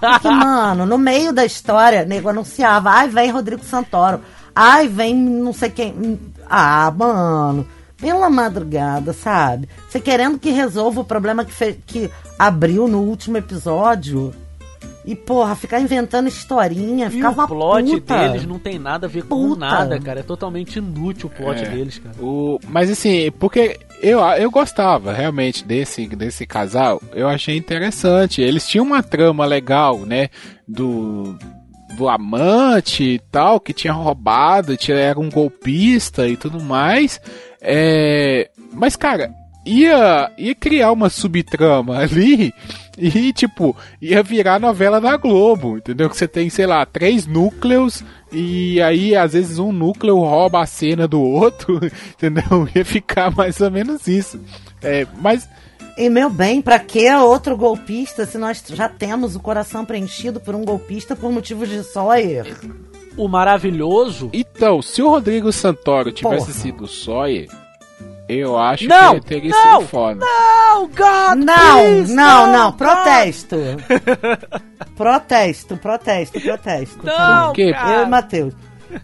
Porque, mano, no meio da história, nego anunciava, ai, vem Rodrigo Santoro. Ai, vem não sei quem. Ah, mano. pela madrugada, sabe? Você querendo que resolva o problema que, fe- que abriu no último episódio. E, porra, ficar inventando historinha, E ficar o plot puta. deles não tem nada a ver com Puta. nada, cara. É totalmente inútil o plot É. deles, cara. O, mas assim, porque eu, eu gostava realmente desse, desse casal, eu achei interessante. Eles tinham uma trama legal, né? Do, do amante e tal, que tinha roubado, tinha, era um golpista e tudo mais. É, mas, cara, ia, ia criar uma subtrama [LAUGHS] ali e, tipo, ia virar novela da Globo, entendeu? Que você tem, sei lá, três núcleos e aí, às vezes, um núcleo rouba a cena do outro, [LAUGHS] entendeu? Ia ficar mais ou menos isso. É, mas, E, meu bem, pra que outro golpista se nós já temos o coração preenchido por um golpista por motivos de Sawyer? O maravilhoso. então, se o Rodrigo Santoro tivesse Porra. sido Sawyer, eu acho Não, que ele teria não, sido foda. Não, God, Não, please, não, não, God. protesto. [LAUGHS] protesto, protesto, protesto. Não, Por quê? cara. Eu e Matheus.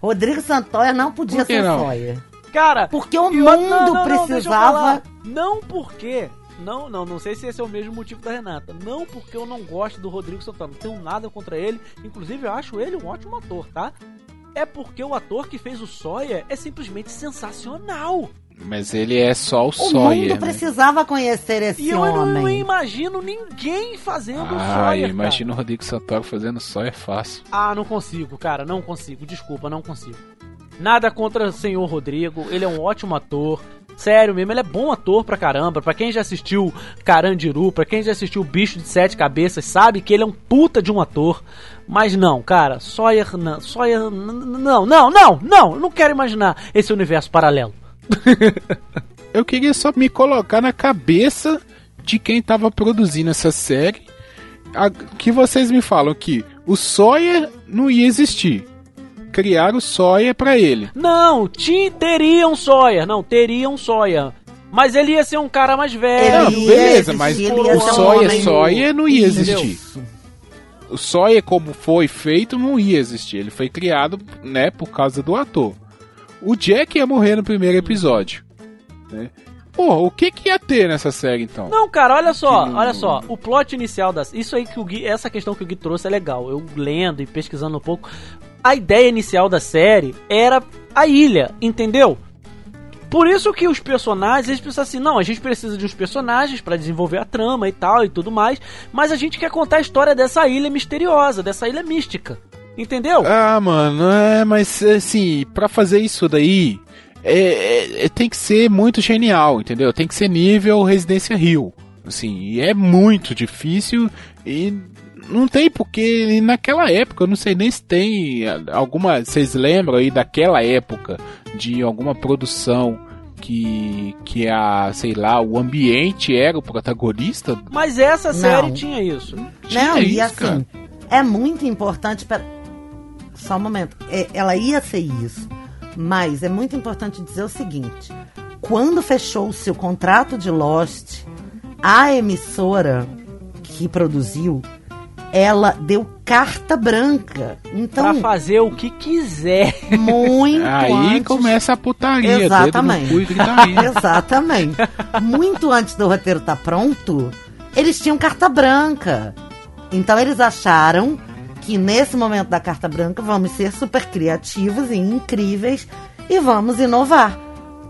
Rodrigo Santoya não podia ser não? Sawyer. Cara, Porque o mundo não, não, não, precisava. Não porque. Não, não, não sei se esse é o mesmo motivo da Renata. Não porque eu não gosto do Rodrigo Santoro. Não tenho nada contra ele. Inclusive, eu acho ele um ótimo ator, tá? É porque o ator que fez o Sawyer é simplesmente sensacional. Mas ele é só o, O Sawyer, mundo né? precisava conhecer esse E eu não, não homem. imagino ninguém fazendo o Ah, Sawyer. cara. imagina o Rodrigo Santoro fazendo Sawyer fácil. Ah, não consigo, cara, não consigo. Desculpa, não consigo. Nada contra o senhor Rodrigo, ele é um ótimo ator. Sério mesmo, ele é bom ator pra caramba. Pra quem já assistiu Carandiru, pra quem já assistiu Bicho de Sete Cabeças, sabe que ele é um puta de um ator. Mas não, cara, Sawyer não, Sawyer não, não, não, não, eu não quero imaginar esse universo paralelo. [LAUGHS] Eu queria só me colocar na cabeça de quem tava produzindo essa série. A- que vocês me falam que o Sawyer não ia existir. Criaram o Sawyer pra ele. Não, ti, teria um Sawyer, não, teria um Sawyer. Mas ele ia ser um cara mais velho. Não, beleza, mas o ia ser um Sawyer, Sawyer não ia Entendeu? existir. O Sawyer, como foi feito, não ia existir. Ele foi criado, né, por causa do ator. O Jack ia morrer no primeiro episódio. Né? Porra, o que que ia ter nessa série, então? Não, cara, olha só, não- olha só. O plot inicial das. Isso aí que o Gui. Essa questão que o Gui trouxe é legal. Eu lendo e pesquisando um pouco. A ideia inicial da série era a ilha, entendeu? Por isso que os personagens, eles precisam assim, não, a gente precisa de uns personagens pra desenvolver a trama e tal e tudo mais, mas a gente quer contar a história dessa ilha misteriosa, dessa ilha mística. Entendeu? Ah, mano, é, mas assim, pra fazer isso daí, é, é- é- tem que ser muito genial, entendeu? Tem que ser nível Residência Rio. Assim, e é muito difícil e não tem porque naquela época, eu não sei nem se tem alguma. Vocês lembram aí daquela época de alguma produção que, que a, sei lá, o ambiente era o protagonista? Mas essa série Não. tinha isso. Tinha Não, e isso, assim, cara. é muito importante. Pera... Só um momento. É, ela ia ser isso. Mas é muito importante dizer o seguinte: quando fechou o seu contrato de Lost, a emissora que produziu, ela deu carta branca. Então, Pra fazer o que quiser. muito Aí antes... começa a putaria, Exatamente. e. [LAUGHS] Exatamente. Muito antes do roteiro estar pronto, eles tinham carta branca. Então eles acharam que nesse momento da carta branca vamos ser super criativos e incríveis e vamos inovar.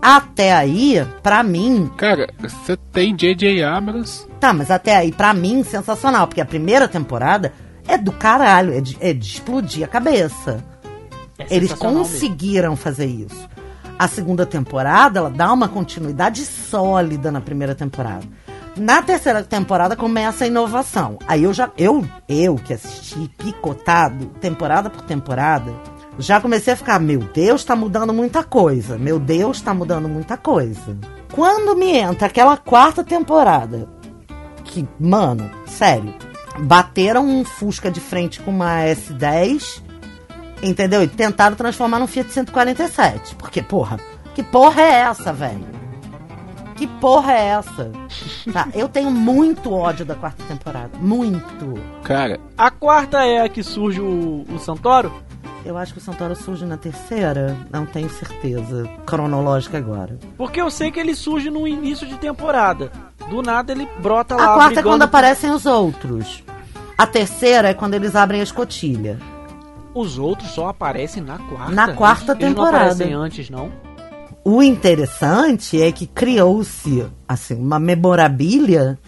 Até aí, pra mim, Cara, você tem J.J. Abrams. tá, mas até aí, pra mim, sensacional, porque a primeira temporada é do caralho, é de, é de explodir a cabeça. É Eles sensacional mesmo. conseguiram fazer isso. A segunda temporada, ela dá uma continuidade sólida na primeira temporada. Na terceira temporada começa a inovação. Aí eu já, eu, eu que assisti picotado, temporada por temporada, já comecei a ficar, meu Deus, tá mudando muita coisa. Meu Deus, tá mudando muita coisa. Quando me entra aquela quarta temporada, que, mano, sério, bateram um Fusca de frente com uma S10 Entendeu? E tentaram transformar num Fiat 147. Porque, porra, que porra é essa, velho? Que porra é essa? Tá, eu tenho muito ódio da quarta temporada. Muito. Cara, A quarta é a que surge o, o Santoro? Eu acho que o Santoro surge na terceira, não tenho certeza cronológica agora. Porque eu sei que ele surge no início de temporada. Do nada ele brota lá. A quarta é quando aparecem os outros. A terceira é quando eles abrem a escotilha. Os outros só aparecem na quarta. Na quarta Eles- eles temporada. não aparecem antes, não? O interessante é que criou-se assim uma memorabilia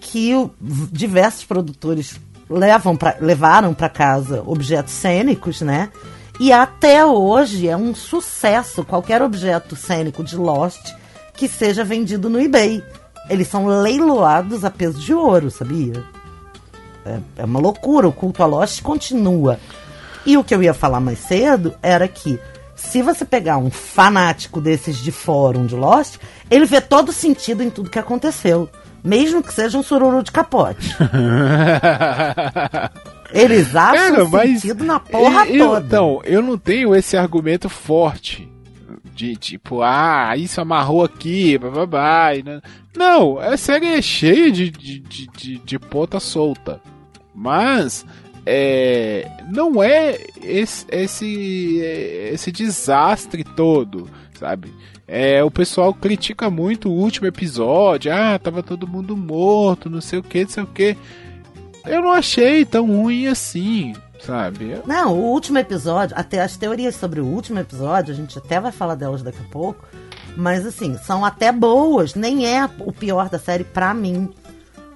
que o- diversos produtores levam pra, levaram para casa objetos cênicos, né? E até hoje é um sucesso qualquer objeto cênico de Lost que seja vendido no eBay. Eles são leiloados a peso de ouro, sabia? É, é uma loucura, o culto a Lost continua. E o que eu ia falar mais cedo era que se você pegar um fanático desses de fórum de Lost, ele vê todo sentido em tudo que aconteceu. Mesmo que seja um sururu de capote. [LAUGHS] Eles acham Cara, sentido na porra eu, toda. Então, eu não tenho esse argumento forte. De tipo, ah, isso amarrou aqui, bababá. Não, não a série é cheia de, de, de, de, de ponta solta. Mas é, não é esse, esse, esse desastre todo, sabe? É, o pessoal critica muito o último episódio. Ah, tava todo mundo morto, não sei o que, não sei o que. Eu não achei tão ruim assim, sabe? Não, o último episódio, até as teorias sobre o último episódio, a gente até vai falar delas daqui a pouco, mas assim, são até boas, nem é o pior da série pra mim,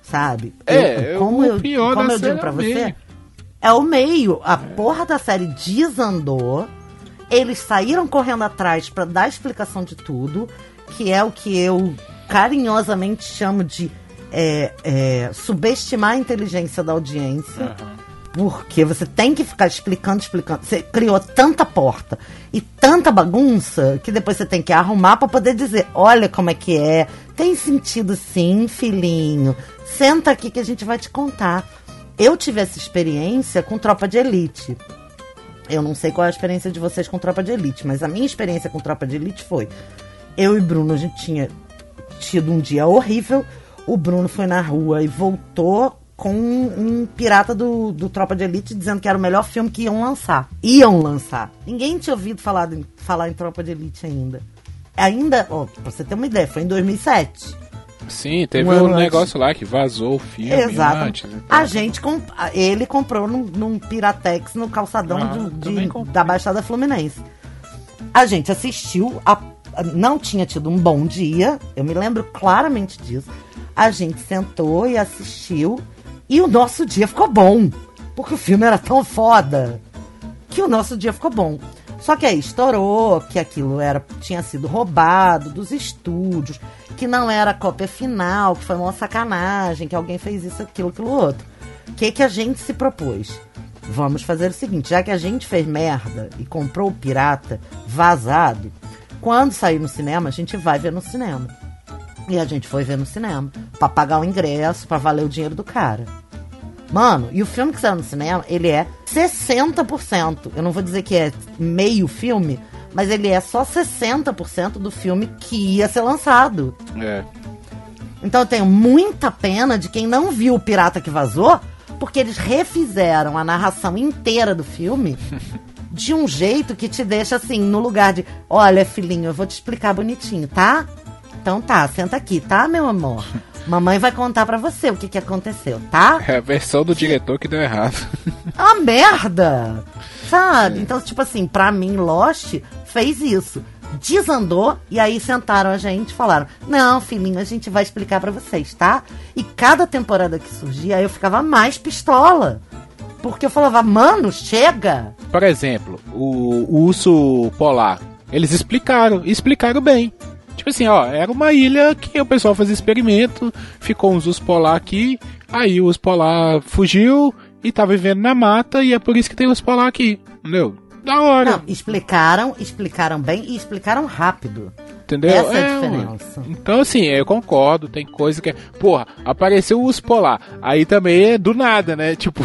sabe? É, Eu- como o eu, pior como da eu série digo pra você, meio. É o meio, a porra da série desandou, eles saíram correndo atrás pra dar explicação de tudo, que é o que eu carinhosamente chamo de é, é, subestimar a inteligência da audiência. Porque você tem que ficar explicando, explicando. Você criou tanta porta e tanta bagunça que depois você tem que arrumar pra poder dizer: olha como é que é. Tem sentido sim, filhinho. Senta aqui que a gente vai te contar. Eu tive essa experiência com Tropa de Elite. Eu não sei qual é a experiência de vocês com Tropa de Elite, mas a minha experiência com Tropa de Elite foi: eu e Bruno, a gente tinha tido um dia horrível. O Bruno foi na rua e voltou com um pirata do, do Tropa de Elite dizendo que era o melhor filme que iam lançar. Iam lançar. Ninguém tinha ouvido falar, em- falar em Tropa de Elite ainda. Ainda, ó, pra você ter uma ideia, foi em 2007. Sim, teve Um um, negócio lá que vazou o filme Exato. antes. né? e tal. A gente, comp- ele comprou num, num Piratex no calçadão Ah, de- da Baixada Fluminense. A gente assistiu, a- não tinha tido um bom dia, eu me lembro claramente disso. A gente sentou e assistiu, e o nosso dia ficou bom. Porque o filme era tão foda que o nosso dia ficou bom. Só que aí estourou que aquilo era tinha sido roubado dos estúdios, que não era a cópia final, que foi uma sacanagem, que alguém fez isso, aquilo, aquilo outro. O que, que a gente se propôs? Vamos fazer o seguinte, já que a gente fez merda e comprou o pirata vazado, quando sair no cinema, a gente vai ver no cinema. E a gente foi ver no cinema, pra pagar o ingresso, pra valer o dinheiro do cara. Mano, e o filme que saiu no cinema, ele é 60%. Eu não vou dizer que é meio filme, mas ele é só 60% do filme que ia ser lançado. É. Então eu tenho muita pena de quem não viu o Pirata que Vazou, porque eles refizeram a narração inteira do filme [LAUGHS] de um jeito que te deixa assim, no lugar de: olha, filhinho, eu vou te explicar bonitinho, tá? Então tá, senta aqui, tá, meu amor? [LAUGHS] Mamãe vai contar pra você o que, que aconteceu, tá? É a versão do diretor que deu errado. É uma merda! Sabe? Então, tipo assim, pra mim, Lost fez isso. Desandou e aí sentaram a gente e falaram: Não, filhinho, a gente vai explicar pra vocês, tá? E cada temporada que surgia, eu ficava mais pistola. Porque eu falava, mano, chega! Por exemplo, o, o urso polar. Eles explicaram, explicaram bem. Tipo assim, ó, era uma ilha que o pessoal fazia experimento, ficou uns ursos polar aqui, aí o urso polar fugiu e tá vivendo na mata e é por isso que tem urso polar aqui, entendeu? Da hora, Não, explicaram, explicaram bem e explicaram rápido. entendeu? essa é a ué. diferença. Então assim, eu concordo, tem coisa que é... Porra, apareceu o urso polar, aí também é do nada, né? [LAUGHS] Tipo,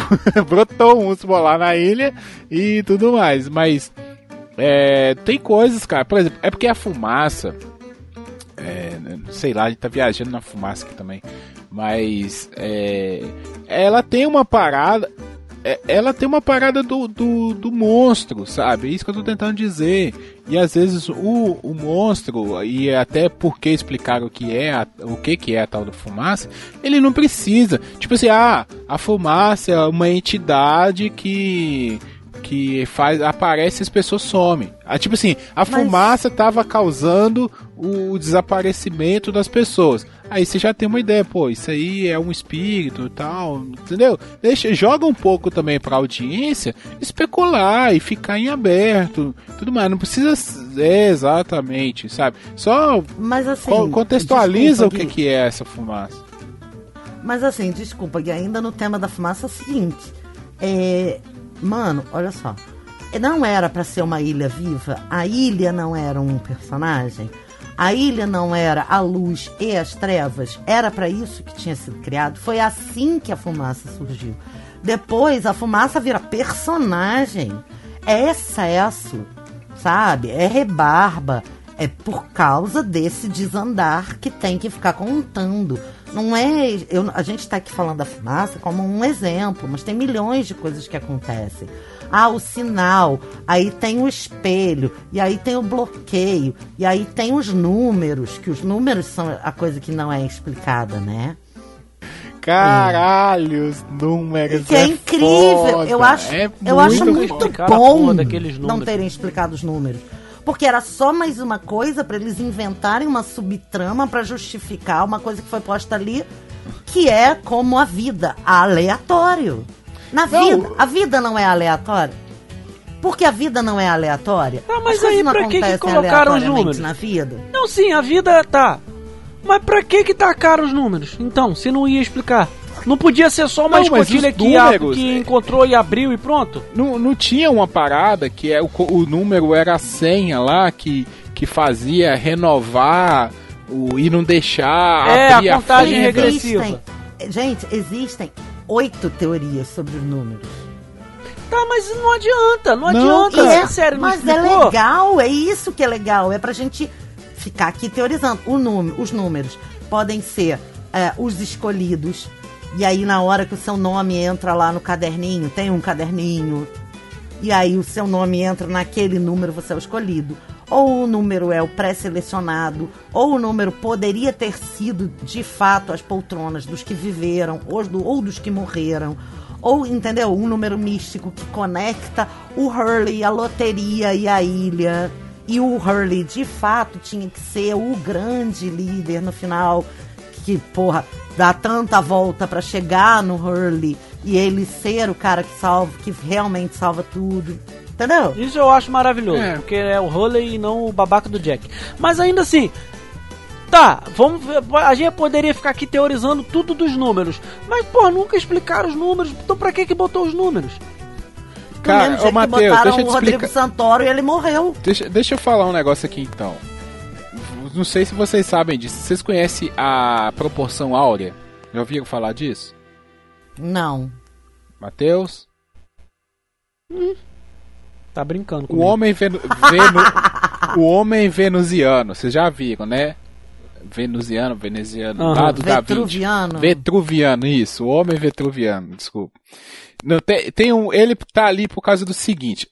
brotou um urso polar na ilha e tudo mais, mas... É, tem coisas, cara, por exemplo, é porque a fumaça, é, sei lá, a gente tá viajando na fumaça aqui também, mas é, ela tem uma parada. é- ela tem uma parada do, do, do monstro, sabe? Isso que eu tô tentando dizer. E às vezes o, o monstro, e até porque explicaram o que é a, o que, que é a tal da fumaça, ele não precisa. Tipo assim, ah, a fumaça é uma entidade que que faz aparece e as pessoas somem. Ah, tipo assim, a fumaça tava causando o desaparecimento das pessoas. Aí você já tem uma ideia, pô, isso aí é um espírito e tal, entendeu? Deixa, joga um pouco também pra audiência especular e ficar em aberto, tudo mais. Não precisa é, exatamente, sabe? Só Mas assim. co- contextualiza desculpa, o que, que é essa fumaça. Mas assim, desculpa, Gui, ainda no tema da fumaça é o seguinte. É. Mano, olha só. Não era pra ser uma ilha viva. A ilha não era um personagem. A ilha não era a luz e as trevas. Era pra isso que tinha sido criado. Foi assim que a fumaça surgiu. Depois a fumaça vira personagem. É excesso, sabe? É rebarba. É por causa desse desandar que tem que ficar contando. Não é. eu- a gente está aqui falando da fumaça como um exemplo, mas tem milhões de coisas que acontecem. Ah, o sinal, aí tem o espelho, e aí tem o bloqueio, e aí tem os números, que os números são a coisa que não é explicada, né? Caralho, os números. Que é, incrível. foda, eu acho, é eu acho muito muito explicar a bom daqueles não terem explicado os números. Porque era só mais uma coisa pra eles inventarem uma subtrama pra justificar uma coisa que foi posta ali, que é como a vida, aleatório. Na Não. vida, a vida não é aleatória. Porque a vida não é aleatória. Ah, mas As aí pra que que colocaram os números? na vida. Não, sim, a vida tá. Mas pra que que tacaram os números? Então, se não ia explicar. Não podia ser só uma Não, escotilha que, a- números, que é- encontrou e abriu e pronto? Não, não tinha uma parada que é o, o número era a senha lá que, que fazia renovar o, e não deixar É, abrir a contagem fenda? regressiva. Gente, existem oito teorias sobre os números. Tá, mas não adianta, não, Não, adianta. É, sério, não mas é explicou? legal, é isso que é legal. É pra gente ficar aqui teorizando. O número, os números podem ser é, os escolhidos. E aí, na hora que o seu nome entra lá no caderninho, tem um caderninho. E aí, o seu nome entra naquele número, você é o escolhido. Ou o número é o pré-selecionado, ou o número poderia ter sido, de fato, as poltronas dos que viveram, ou, do- ou dos que morreram. Ou, entendeu? Um número místico que conecta o Hurley, a loteria e a ilha. E o Hurley, de fato, tinha que ser o grande líder no final. Que, porra, dá tanta volta pra chegar no Hurley. E ele ser o cara que salva, que realmente salva tudo. Entendeu? Isso eu acho maravilhoso, É. porque é o Hurley e não o babaca do Jack. Mas ainda assim, tá, vamos ver, a gente poderia ficar aqui teorizando tudo dos números. Mas, pô, nunca explicaram os números, então pra que que botou os números? Do Cara, ô jeito que botaram deixa eu o Rodrigo. Santoro e ele morreu. Deixa, deixa eu falar um negócio aqui então. Não sei se vocês sabem disso. Vocês conhecem a proporção áurea? Já ouviram falar disso? Não. Matheus? Tá brincando O comigo. homem venu, venu- [LAUGHS] o homem venusiano, vocês já viram, né? Venusiano, veneziano, Aham. lá do Da Vinci. Vetruviano. Vetruviano, isso, o homem vetruviano, desculpa. Não, tem, tem um, ele tá ali por causa do seguinte: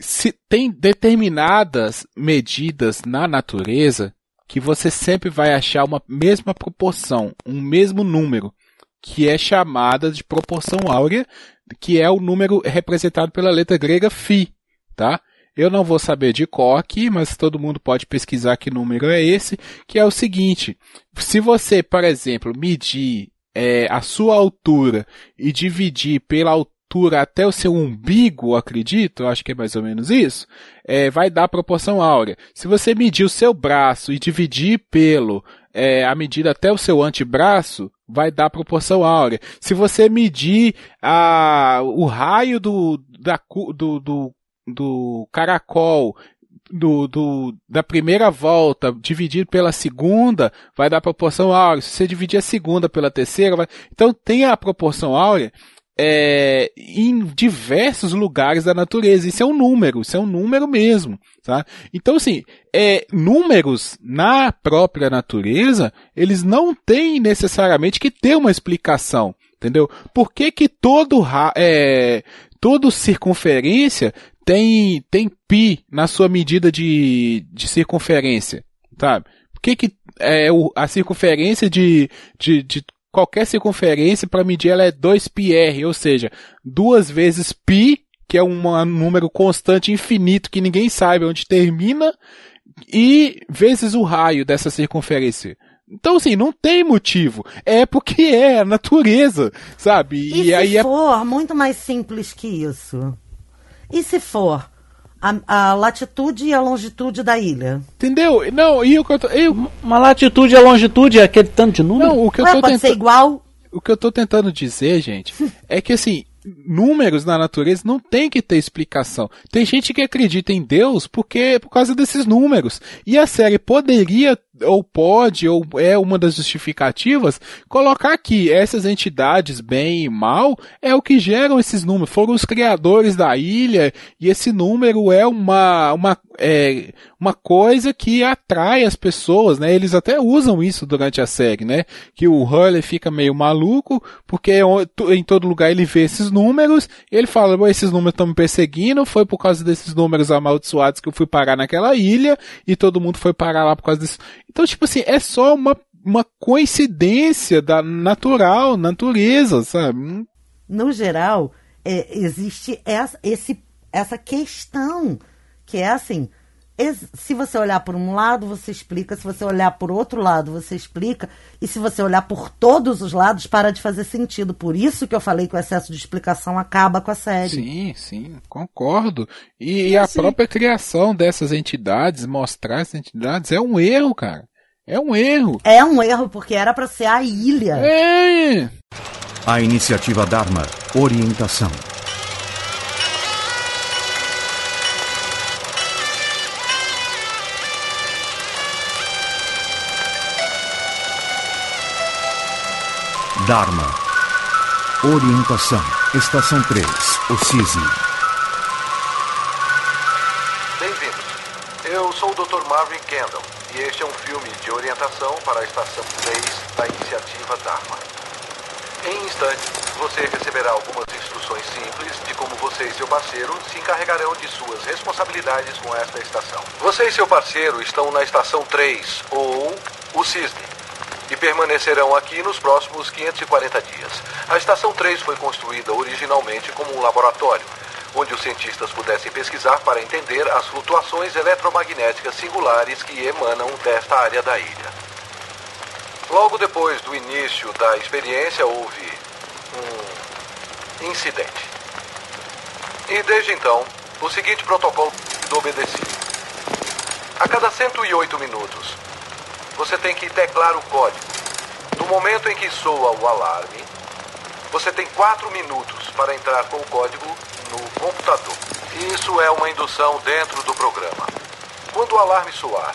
se tem determinadas medidas na natureza que você sempre vai achar uma mesma proporção, um mesmo número, que é chamada de proporção áurea, que é o número representado pela letra grega φ, tá? Eu não vou saber de cor aqui, mas todo mundo pode pesquisar que número é esse, que é o seguinte: se você, por exemplo, medir é, a sua altura e dividir pela altura até o seu umbigo, acredito, acho que é mais ou menos isso, é, vai dar a proporção áurea. Se você medir o seu braço e dividir pelo é, a medida até o seu antebraço, vai dar a proporção áurea. Se você medir a, o raio do, da, do, do, do caracol do, do, da primeira volta dividido pela segunda, vai dar proporção áurea. Se você dividir a segunda pela terceira, vai... então tem a proporção áurea é, em diversos lugares da natureza. Isso é um número, isso é um número mesmo. Tá? Então, assim, é, números na própria natureza, eles não têm necessariamente que ter uma explicação. Entendeu? Por que que todo é, todo circunferência tem tem pi na sua medida de, de circunferência, sabe? Por que que é, a circunferência de, de, de qualquer circunferência para medir ela é 2πr, ou seja, duas vezes pi, que é um número constante infinito que ninguém sabe onde termina, e vezes o raio dessa circunferência. Então, assim, não tem motivo. É porque [LAUGHS] é a natureza, sabe? E, E, se aí é for muito mais simples que isso? E se for a, a latitude e a longitude da ilha? Entendeu? Não, e o que eu tô, eu, Uma latitude e a longitude é aquele tanto de número? não, o que eu Ué, tô pode ser tentando, igual? o que eu tô tentando dizer, gente, é que assim, números na natureza não tem que ter explicação. Tem gente que acredita em Deus porque por causa desses números. E a série poderia ou pode ou é uma das justificativas colocar que essas entidades bem e mal é o que geram esses números. Foram os criadores da ilha e esse número é uma uma é, uma coisa que atrai as pessoas, né? Eles até usam isso durante a série, né? Que o Hurley fica meio maluco porque tu- em todo lugar ele vê esses números ele fala, "Bom, esses números estão me perseguindo, foi por causa desses números amaldiçoados que eu fui parar naquela ilha e todo mundo foi parar lá por causa disso. Então, tipo assim, é só uma uma coincidência da natural, natureza, sabe? No geral, é, existe essa, esse, essa questão que é assim. Se você olhar por um lado, você explica. Se você olhar por outro lado, você explica. E se você olhar por todos os lados, para de fazer sentido. Por isso que eu falei que o excesso de explicação acaba com a série. Sim, sim, concordo. E, e a própria criação dessas entidades, mostrar essas entidades, é um erro, cara. É um erro. É um erro, porque era para ser a ilha. É. A iniciativa Dharma. Orientação. Dharma. Orientação. Estação 3. O CISI. Bem-vindos. Eu sou o Dr. Marvin Kendall e este é um filme de orientação para a estação 3 da iniciativa Dharma. Em instantes, você receberá algumas instruções simples de como você e seu parceiro se encarregarão de suas responsabilidades com esta estação. Você e seu parceiro estão na estação 3, ou o CISNE, e permanecerão aqui nos próximos 540 dias. A estação 3 foi construída originalmente como um laboratório, onde os cientistas pudessem pesquisar para entender as flutuações eletromagnéticas singulares que emanam desta área da ilha. Logo depois do início da experiência, houve um incidente. E desde então, o seguinte protocolo é obedecido. A cada 108 minutos, você tem que teclar o código. No momento em que soa o alarme, você tem 4 minutos para entrar com o código no computador. Isso é uma indução dentro do programa. Quando o alarme soar,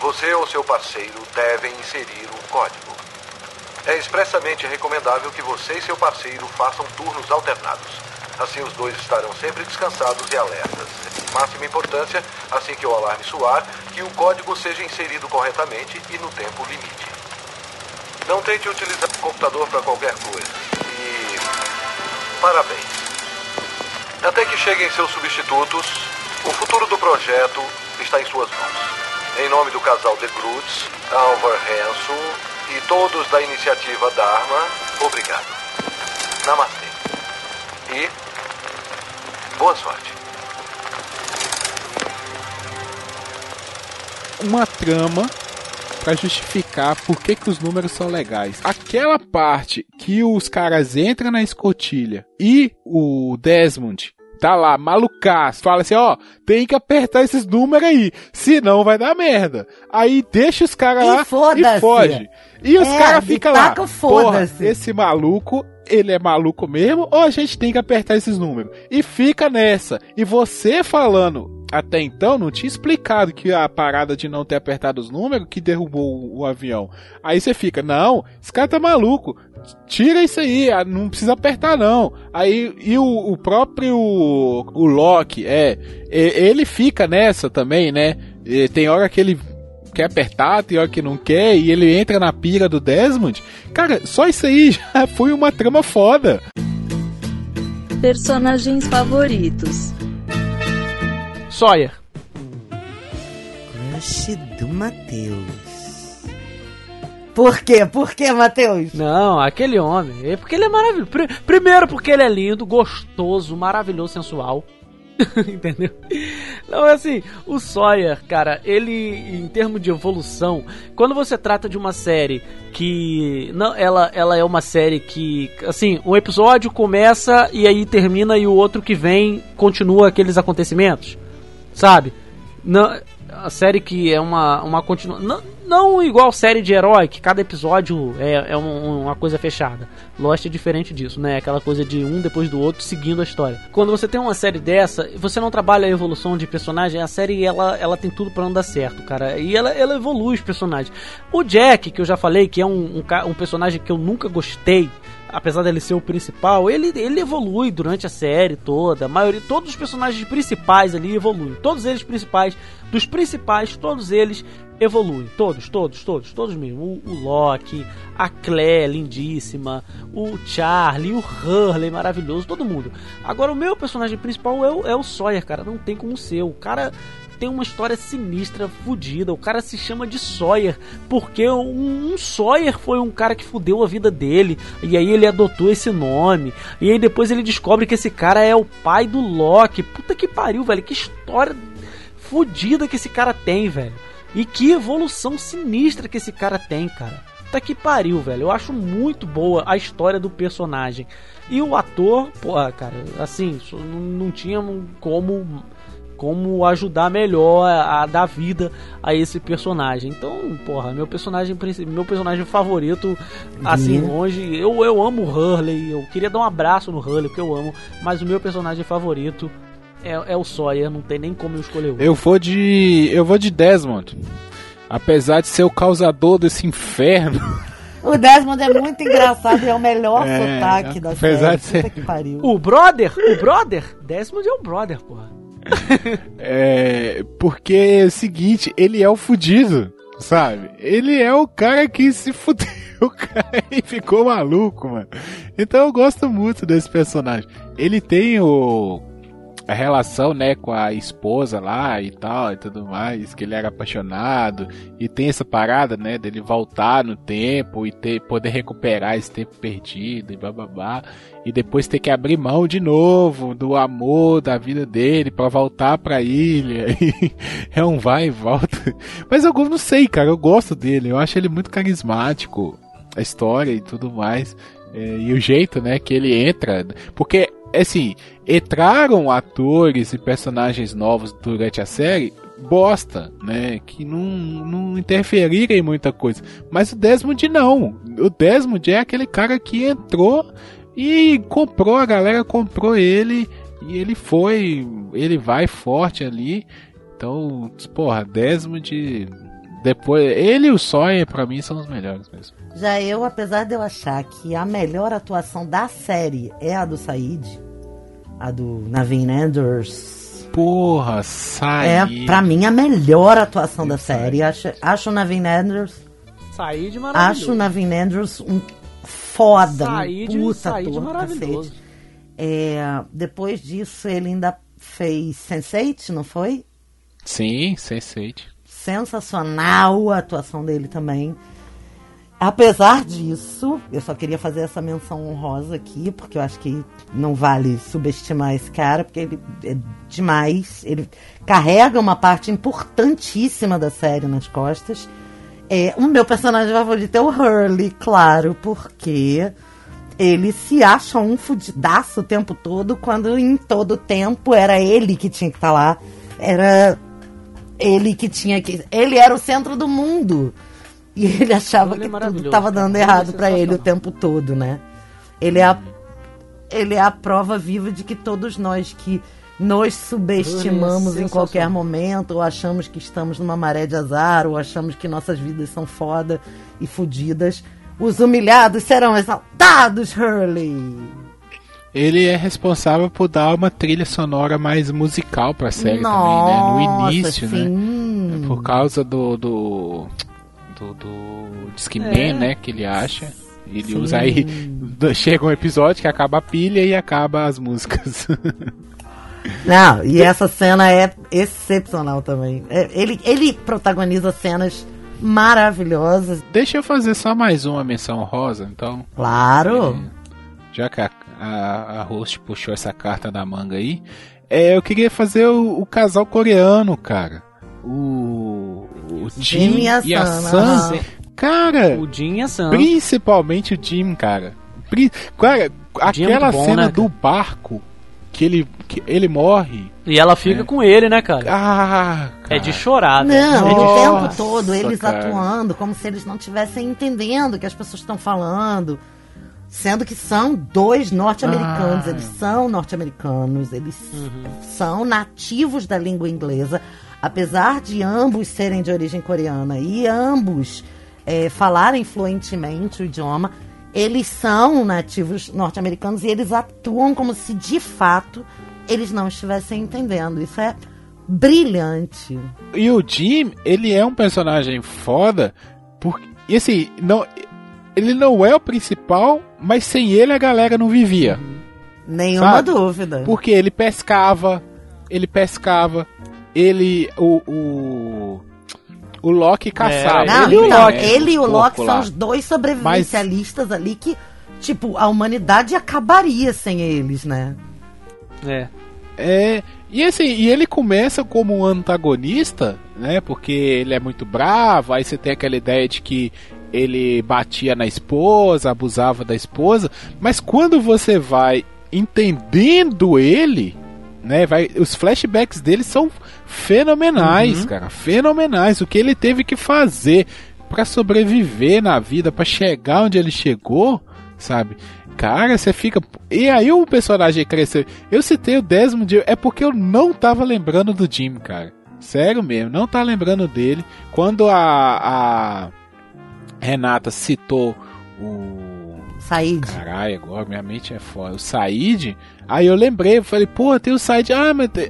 você ou seu parceiro devem inserir o código. É expressamente recomendável que você e seu parceiro façam turnos alternados. Assim os dois estarão sempre descansados e alertas. Máxima importância, assim que o alarme soar, que o código seja inserido corretamente e no tempo limite. Não tente utilizar o computador para qualquer coisa. E. Parabéns. Até que cheguem seus substitutos, o futuro do projeto está em suas mãos. Em nome do casal de Groots, Alvar Hanson e todos da iniciativa Dharma, obrigado. Namastê. E. Boa sorte. Uma trama pra justificar por que, que os números são legais. Aquela parte que os caras entram na escotilha e o Desmond tá lá, malucaço, fala assim, ó, tem que apertar esses números aí, senão vai dar merda. Aí deixa os caras lá e foge. E os É, caras ficam lá, porra, esse maluco, ele é maluco mesmo ou a gente tem que apertar esses números? E fica nessa. E você falando, até então não tinha explicado que a parada de não ter apertado os números que derrubou o, o avião. Aí você fica, não, esse cara tá maluco. Tira isso aí, ah, não precisa apertar não. Aí e o, o próprio o Loki, é, ele fica nessa também, né? Tem hora que ele quer apertar, tem hora que não quer, e ele entra na pira do Desmond. Cara, só isso aí [LAUGHS] já foi uma trama foda. Personagens favoritos. Sawyer. Crush do Matheus. Por quê? Por quê, Matheus? Não, aquele homem. É porque ele é maravilhoso. Pri- Primeiro porque ele é lindo, gostoso, maravilhoso, sensual. [LAUGHS] Entendeu? Não, é assim, o Sawyer, cara, ele, em termos de evolução, quando você trata de uma série que. Não, ela, ela é uma série que. Assim, um episódio começa e aí termina e o outro que vem continua aqueles acontecimentos. Sabe? Não, a série que é uma, uma continua. Não, não igual série de herói, que cada episódio é, é um- uma coisa fechada. Lost é diferente disso, né? Aquela coisa de um depois do outro seguindo a história. Quando você tem uma série dessa, você não trabalha a evolução de personagem, a série ela, ela tem tudo pra não dar certo, cara. E ela, ela evolui os personagens. O Jack, que eu já falei, que é um, um, um personagem que eu nunca gostei, apesar dele ser o principal, ele, ele evolui durante a série toda. A maioria, todos os personagens principais ali evoluem. Todos eles principais, dos principais, todos eles evoluem. Todos, todos, todos, todos mesmo. O, o Loki, a Claire, lindíssima, o Charlie, o Hurley, maravilhoso, todo mundo. Agora, o meu personagem principal é o, é o Sawyer, cara. Não tem como ser. O cara tem uma história sinistra, fodida. O cara se chama de Sawyer porque um, um Sawyer foi um cara que fudeu a vida dele. E aí ele adotou esse nome. E aí depois ele descobre que esse cara é o pai do Loki. Puta que pariu, velho. Que história fodida que esse cara tem, velho. E que evolução sinistra que esse cara tem, cara. Puta que pariu, velho. Eu acho muito boa a história do personagem. E o ator, pô, cara, assim, não, não tinha como como ajudar melhor a, a dar vida a esse personagem. Então, porra, meu personagem meu personagem favorito, assim, Uhum. longe, eu, eu amo o Hurley, eu queria dar um abraço no Hurley, porque eu amo, mas o meu personagem favorito é, é o Sawyer, não tem nem como eu escolher um. Eu vou de. Eu vou de Desmond. Apesar de ser o causador desse inferno. O Desmond é muito engraçado e é o melhor É, sotaque da apesar série. de ser- Puta que pariu. O brother, o brother, Desmond é um brother, porra. [LAUGHS] É. Porque é o seguinte, ele é o fudido, sabe? Ele é o cara que se fudeu, [LAUGHS] cara, e ficou maluco, mano. Então eu gosto muito desse personagem. Ele tem o. A relação, né, com a esposa lá e tal e tudo mais, que ele era apaixonado, e tem essa parada, né, dele voltar no tempo e ter, poder recuperar esse tempo perdido e bababá, e depois ter que abrir mão de novo do amor da vida dele pra voltar pra ilha. [LAUGHS] É um vai e volta. Mas eu não sei, cara, eu gosto dele, eu acho ele muito carismático, a história e tudo mais. É, e o jeito, né, que ele entra. Porque, assim, entraram atores e personagens novos durante a série bosta, né? Que não, não interferiram em muita coisa. Mas o Desmond não. O Desmond é aquele cara que entrou e comprou, a galera comprou ele e ele foi, ele vai forte ali. Então, porra, Desmond. Depois, ele e o Sawyer, pra mim, são os melhores mesmo. Já eu, apesar de eu achar que a melhor atuação da série é a do Said, a do Naveen Anders, Porra, sai. é pra mim a melhor atuação da série. Acho, acho o Naveen Anders, Saí de acho o maravilhoso. Naveen Anders um foda, Saí um de, puta saí de maravilhoso. É, depois disso ele ainda fez Sense8, não foi? Sim, Sense8. sensacional a atuação dele também. Apesar disso, eu só queria fazer essa menção honrosa aqui, porque eu acho que não vale subestimar esse cara, porque ele é demais. Ele carrega uma parte importantíssima da série nas costas. É, o meu personagem favorito é o Hurley, claro, porque ele se acha um fudidaço o tempo todo, quando em todo tempo era ele que tinha que estar lá. Era ele que tinha que. Ele era o centro do mundo. E ele achava Ele é que tudo maravilhoso, estava dando é errado pra ele o tempo todo, né? Ele é a, ele é a prova viva de que todos nós que nos subestimamos é em qualquer momento, ou achamos que estamos numa maré de azar, ou achamos que nossas vidas são foda e fodidas, os humilhados serão exaltados, Hurley! Ele é responsável por dar uma trilha sonora mais musical pra série Nossa, também, né? No início, sim. né? Por causa do. do. Do, do Discman, né? Que ele acha. Ele Sim. usa aí. [LAUGHS] Chega um episódio que acaba a pilha e acaba as músicas. [LAUGHS] Não, e essa cena é excepcional também. É, ele, ele protagoniza cenas maravilhosas. Deixa eu fazer só mais uma menção rosa, então. Claro. Já que a, a, a host puxou essa carta da manga aí. É, eu queria fazer o, o casal coreano, cara. O. O Jim, Jim e a e a Sam, Sam. Cara, O Jin e a Sam. principalmente o Jim, cara. Pri- Cara, Jim é aquela muito bom, cena né, do barco que ele, que ele morre. E ela fica É. com ele, né, cara? Ah, É de chorar, Não, velho. o É de Nossa, tempo todo eles cara. atuando como se eles não estivessem entendendo o que as pessoas estão falando. Sendo que são dois norte-americanos, Ah. eles são norte-americanos, eles são nativos da língua inglesa, apesar de ambos serem de origem coreana e ambos eh, falarem fluentemente o idioma, eles são nativos norte-americanos e eles atuam como se de fato eles não estivessem entendendo. Isso é brilhante. E o Jim, ele é um personagem foda, porque, e assim, não, ele não é o principal, mas sem ele a galera não vivia. Nenhuma Sabe? dúvida. Porque ele pescava, ele pescava, ele, o, o, o Loki caçava. É, Não, ele, e o então, Loki, ele e o Loki são lá. os dois sobrevivencialistas ali que, tipo, a humanidade acabaria sem eles, né? É. É, e assim, e ele começa como um antagonista, né? Porque ele é muito bravo, aí você tem aquela ideia de que ele batia na esposa, abusava da esposa, mas quando você vai entendendo ele, né, vai, os flashbacks dele são fenomenais, cara, fenomenais, o que ele teve que fazer pra sobreviver na vida, pra chegar onde ele chegou, sabe? Cara, você fica. E aí o personagem cresceu. Eu citei o Desmond, é porque eu não tava lembrando do Jim, cara. Sério mesmo, não tá lembrando dele. Quando a, a Renata citou o. Said. Caralho, agora minha mente é foda. O Said. Aí eu lembrei, eu falei, pô, tem o Said. Ah, mas tem,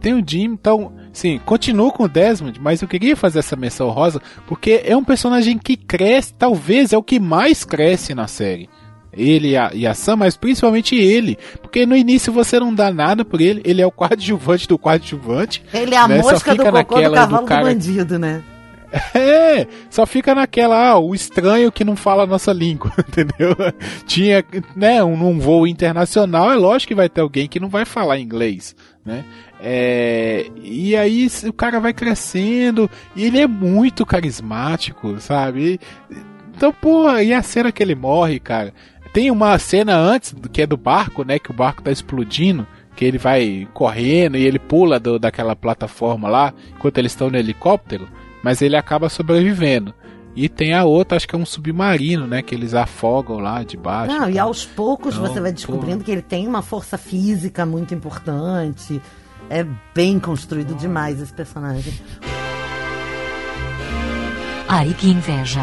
tem o Jim, então. Sim, continuo com o Desmond, mas eu queria fazer essa menção rosa porque é um personagem que cresce, talvez é o que mais cresce na série. Ele e a, e a Sam, mas principalmente ele. Porque no início você não dá nada por ele, ele é o [LAUGHS] coadjuvante do coadjuvante. Ele é a né, mosca do cocô do do cavalo do, cara- bandido, né? [LAUGHS] É, só fica naquela, ah, o estranho que não fala a nossa língua, [LAUGHS] entendeu? Tinha, né, um, num voo internacional, é lógico que vai ter alguém que não vai falar inglês, né? É, e aí o cara vai crescendo, e ele é muito carismático, sabe? Então, porra, e a cena que ele morre, cara? Tem uma cena antes, que é do barco, né, que o barco tá explodindo, que ele vai correndo e ele pula do- daquela plataforma lá, enquanto eles estão no helicóptero, mas ele acaba sobrevivendo. E tem a outra, acho que é um submarino, né? Que eles afogam lá de baixo. Não, e tal. aos poucos Então, você vai descobrindo que ele tem uma força física muito importante. É bem construído demais esse personagem. Ai, que inveja.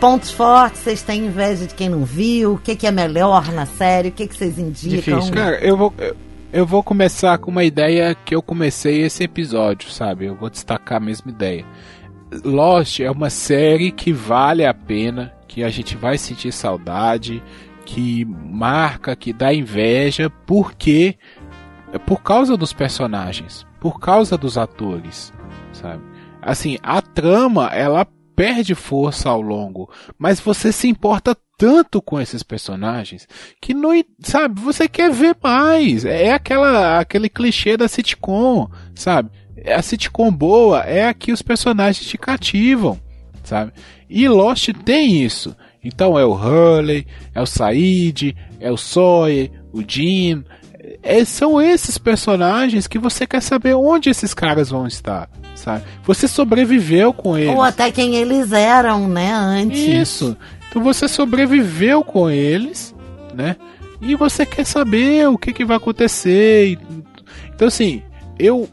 Pontos fortes, vocês têm inveja de quem não viu? O que, que é melhor na série? O que, que vocês indicam? Difícil, Cara, eu vou, eu- eu vou começar com uma ideia que eu comecei esse episódio, sabe? Eu vou destacar a mesma ideia. Lost é uma série que vale a pena, que a gente vai sentir saudade, que marca, que dá inveja, porque por causa dos personagens, por causa dos atores, sabe? Assim, a trama, ela perde força ao longo, mas você se importa tanto com esses personagens que não, sabe, você quer ver mais. É aquela aquele clichê da sitcom, sabe? A sitcom boa é a que os personagens te cativam, sabe? E Lost tem isso. Então é o Hurley, é o Said, é o Sawyer, o Jim. É, são esses personagens que você quer saber onde esses caras vão estar, sabe? Você sobreviveu com eles. Ou até quem eles eram, né, antes. Isso. Então você sobreviveu com eles, né? E você quer saber o que, que vai acontecer. Então, assim, eu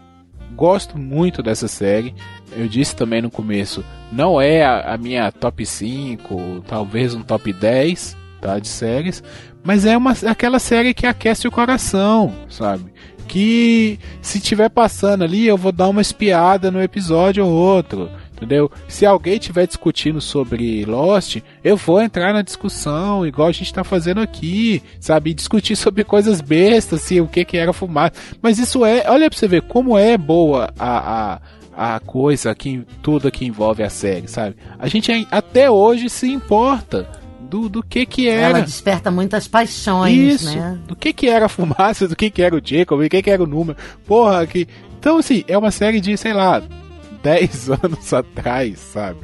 gosto muito dessa série. Eu disse também no começo, não é a, a minha top 5, talvez um top 10 tá, de séries, mas é uma, aquela série que aquece o coração, sabe? que se tiver passando ali, eu vou dar uma espiada no episódio ou outro. Entendeu? Se alguém estiver discutindo sobre Lost, eu vou entrar na discussão, igual a gente tá fazendo aqui, sabe? Discutir [LAUGHS] sobre coisas bestas, assim, o que que era fumaça. Mas isso é, olha pra você ver como é boa a, a, a coisa, que, tudo que envolve a série, sabe? A gente até hoje se importa do, do que que era. Ela desperta muitas paixões, Isso, né? do que que era a fumaça, do que que era o Jacob, do que que era o número. Porra, que... Então, assim, é uma série de, sei lá, [LAUGHS] 10 anos atrás, sabe?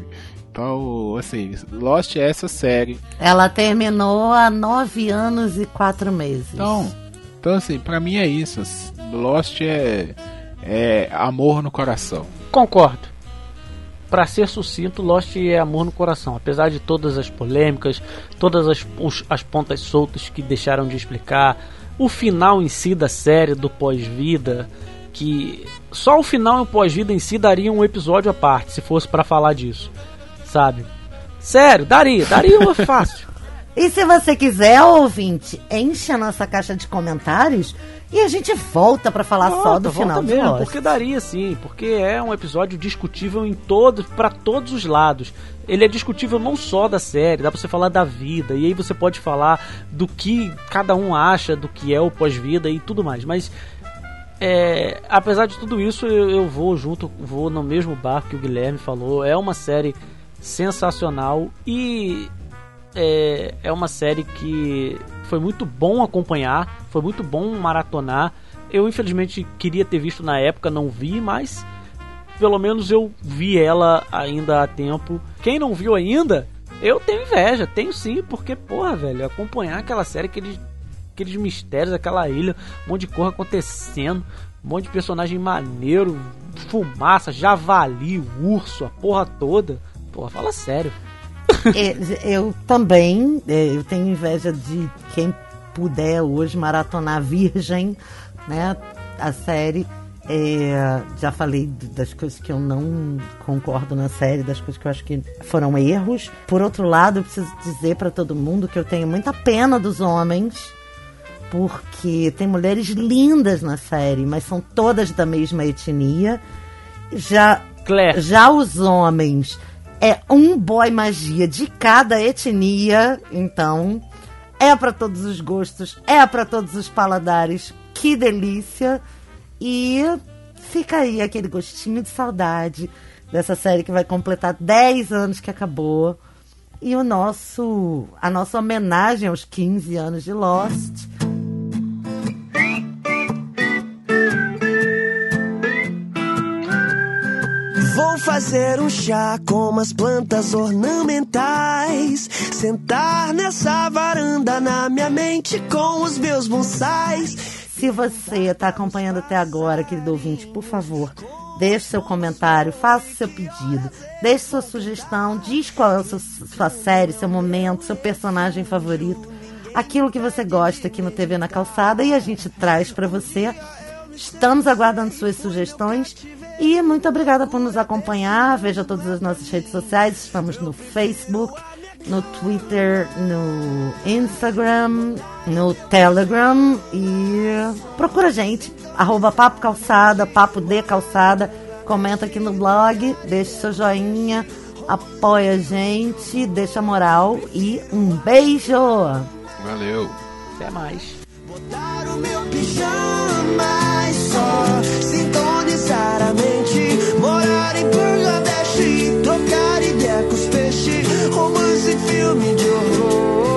Então, assim, Lost é essa série. Ela terminou há nove anos e quatro meses. Então, então assim, pra mim é isso. Lost é, é amor no coração. Concordo. Pra ser sucinto, Lost é amor no coração. Apesar de todas as polêmicas, todas as, as pontas soltas que deixaram de explicar, o final em si da série, do pós-vida, que só o final e o pós-vida em si daria um episódio à parte, se fosse pra falar disso. Sabe? Sério, daria, daria uma fácil. [LAUGHS] E se você quiser, ouvinte, enche a nossa caixa de comentários e a gente volta pra falar só Volta, do volta final de mesmo, Lost. porque daria sim, porque é um episódio discutível em todos, para todos os lados. Ele é discutível não só da série, dá pra você falar da vida, e aí você pode falar do que cada um acha do que é o pós-vida e tudo mais. Mas é, apesar de tudo isso, eu, eu vou junto, vou no mesmo barco que o Guilherme falou. É uma série sensacional e é, é uma série que foi muito bom acompanhar, foi muito bom maratonar. Eu infelizmente queria ter visto na época, não vi, mas pelo menos eu vi ela ainda há tempo. Quem não viu ainda, eu tenho inveja, tenho sim, porque, porra, velho, acompanhar aquela série, aqueles, aqueles mistérios, aquela ilha, um monte de coisa acontecendo, um monte de personagem maneiro, fumaça, javali, urso, a porra toda. Porra, fala sério. [LAUGHS] É, eu também, é, eu tenho inveja de quem puder hoje maratonar Virgem, né? A série. É, já falei das coisas que eu não concordo na série, das coisas que eu acho que foram erros. Por outro lado, eu preciso dizer para todo mundo que eu tenho muita pena dos homens, porque tem mulheres lindas na série, mas são todas da mesma etnia. Já Claire. já os homens é um boy magia de cada etnia, então é para todos os gostos, é para todos os paladares. Que delícia! E fica aí aquele gostinho de saudade dessa série que vai completar 10 anos que acabou. E o nosso a nossa homenagem aos 15 anos de Lost. Vou fazer um chá com umas plantas ornamentais. Sentar nessa varanda na minha mente com os meus bonsais. Se você está acompanhando até agora, querido ouvinte, por favor, deixe seu comentário, faça seu pedido, deixe sua sugestão, diz qual é a sua, sua série, seu momento, seu personagem favorito, aquilo que você gosta aqui no TV na Calçada e a gente traz para você. Estamos aguardando suas sugestões e muito obrigada por nos acompanhar. Veja todas as nossas redes sociais, estamos no Facebook, no Twitter, no Instagram, no Telegram e procura a gente, arroba Papo Calçada, Papo de Calçada, comenta aqui no blog, deixa seu joinha, apoia a gente, deixa moral e um beijo! Valeu. Até mais só sintonizar a mente, morar em Bangladesh, trocar ideia com os peixes, romance, filme de horror.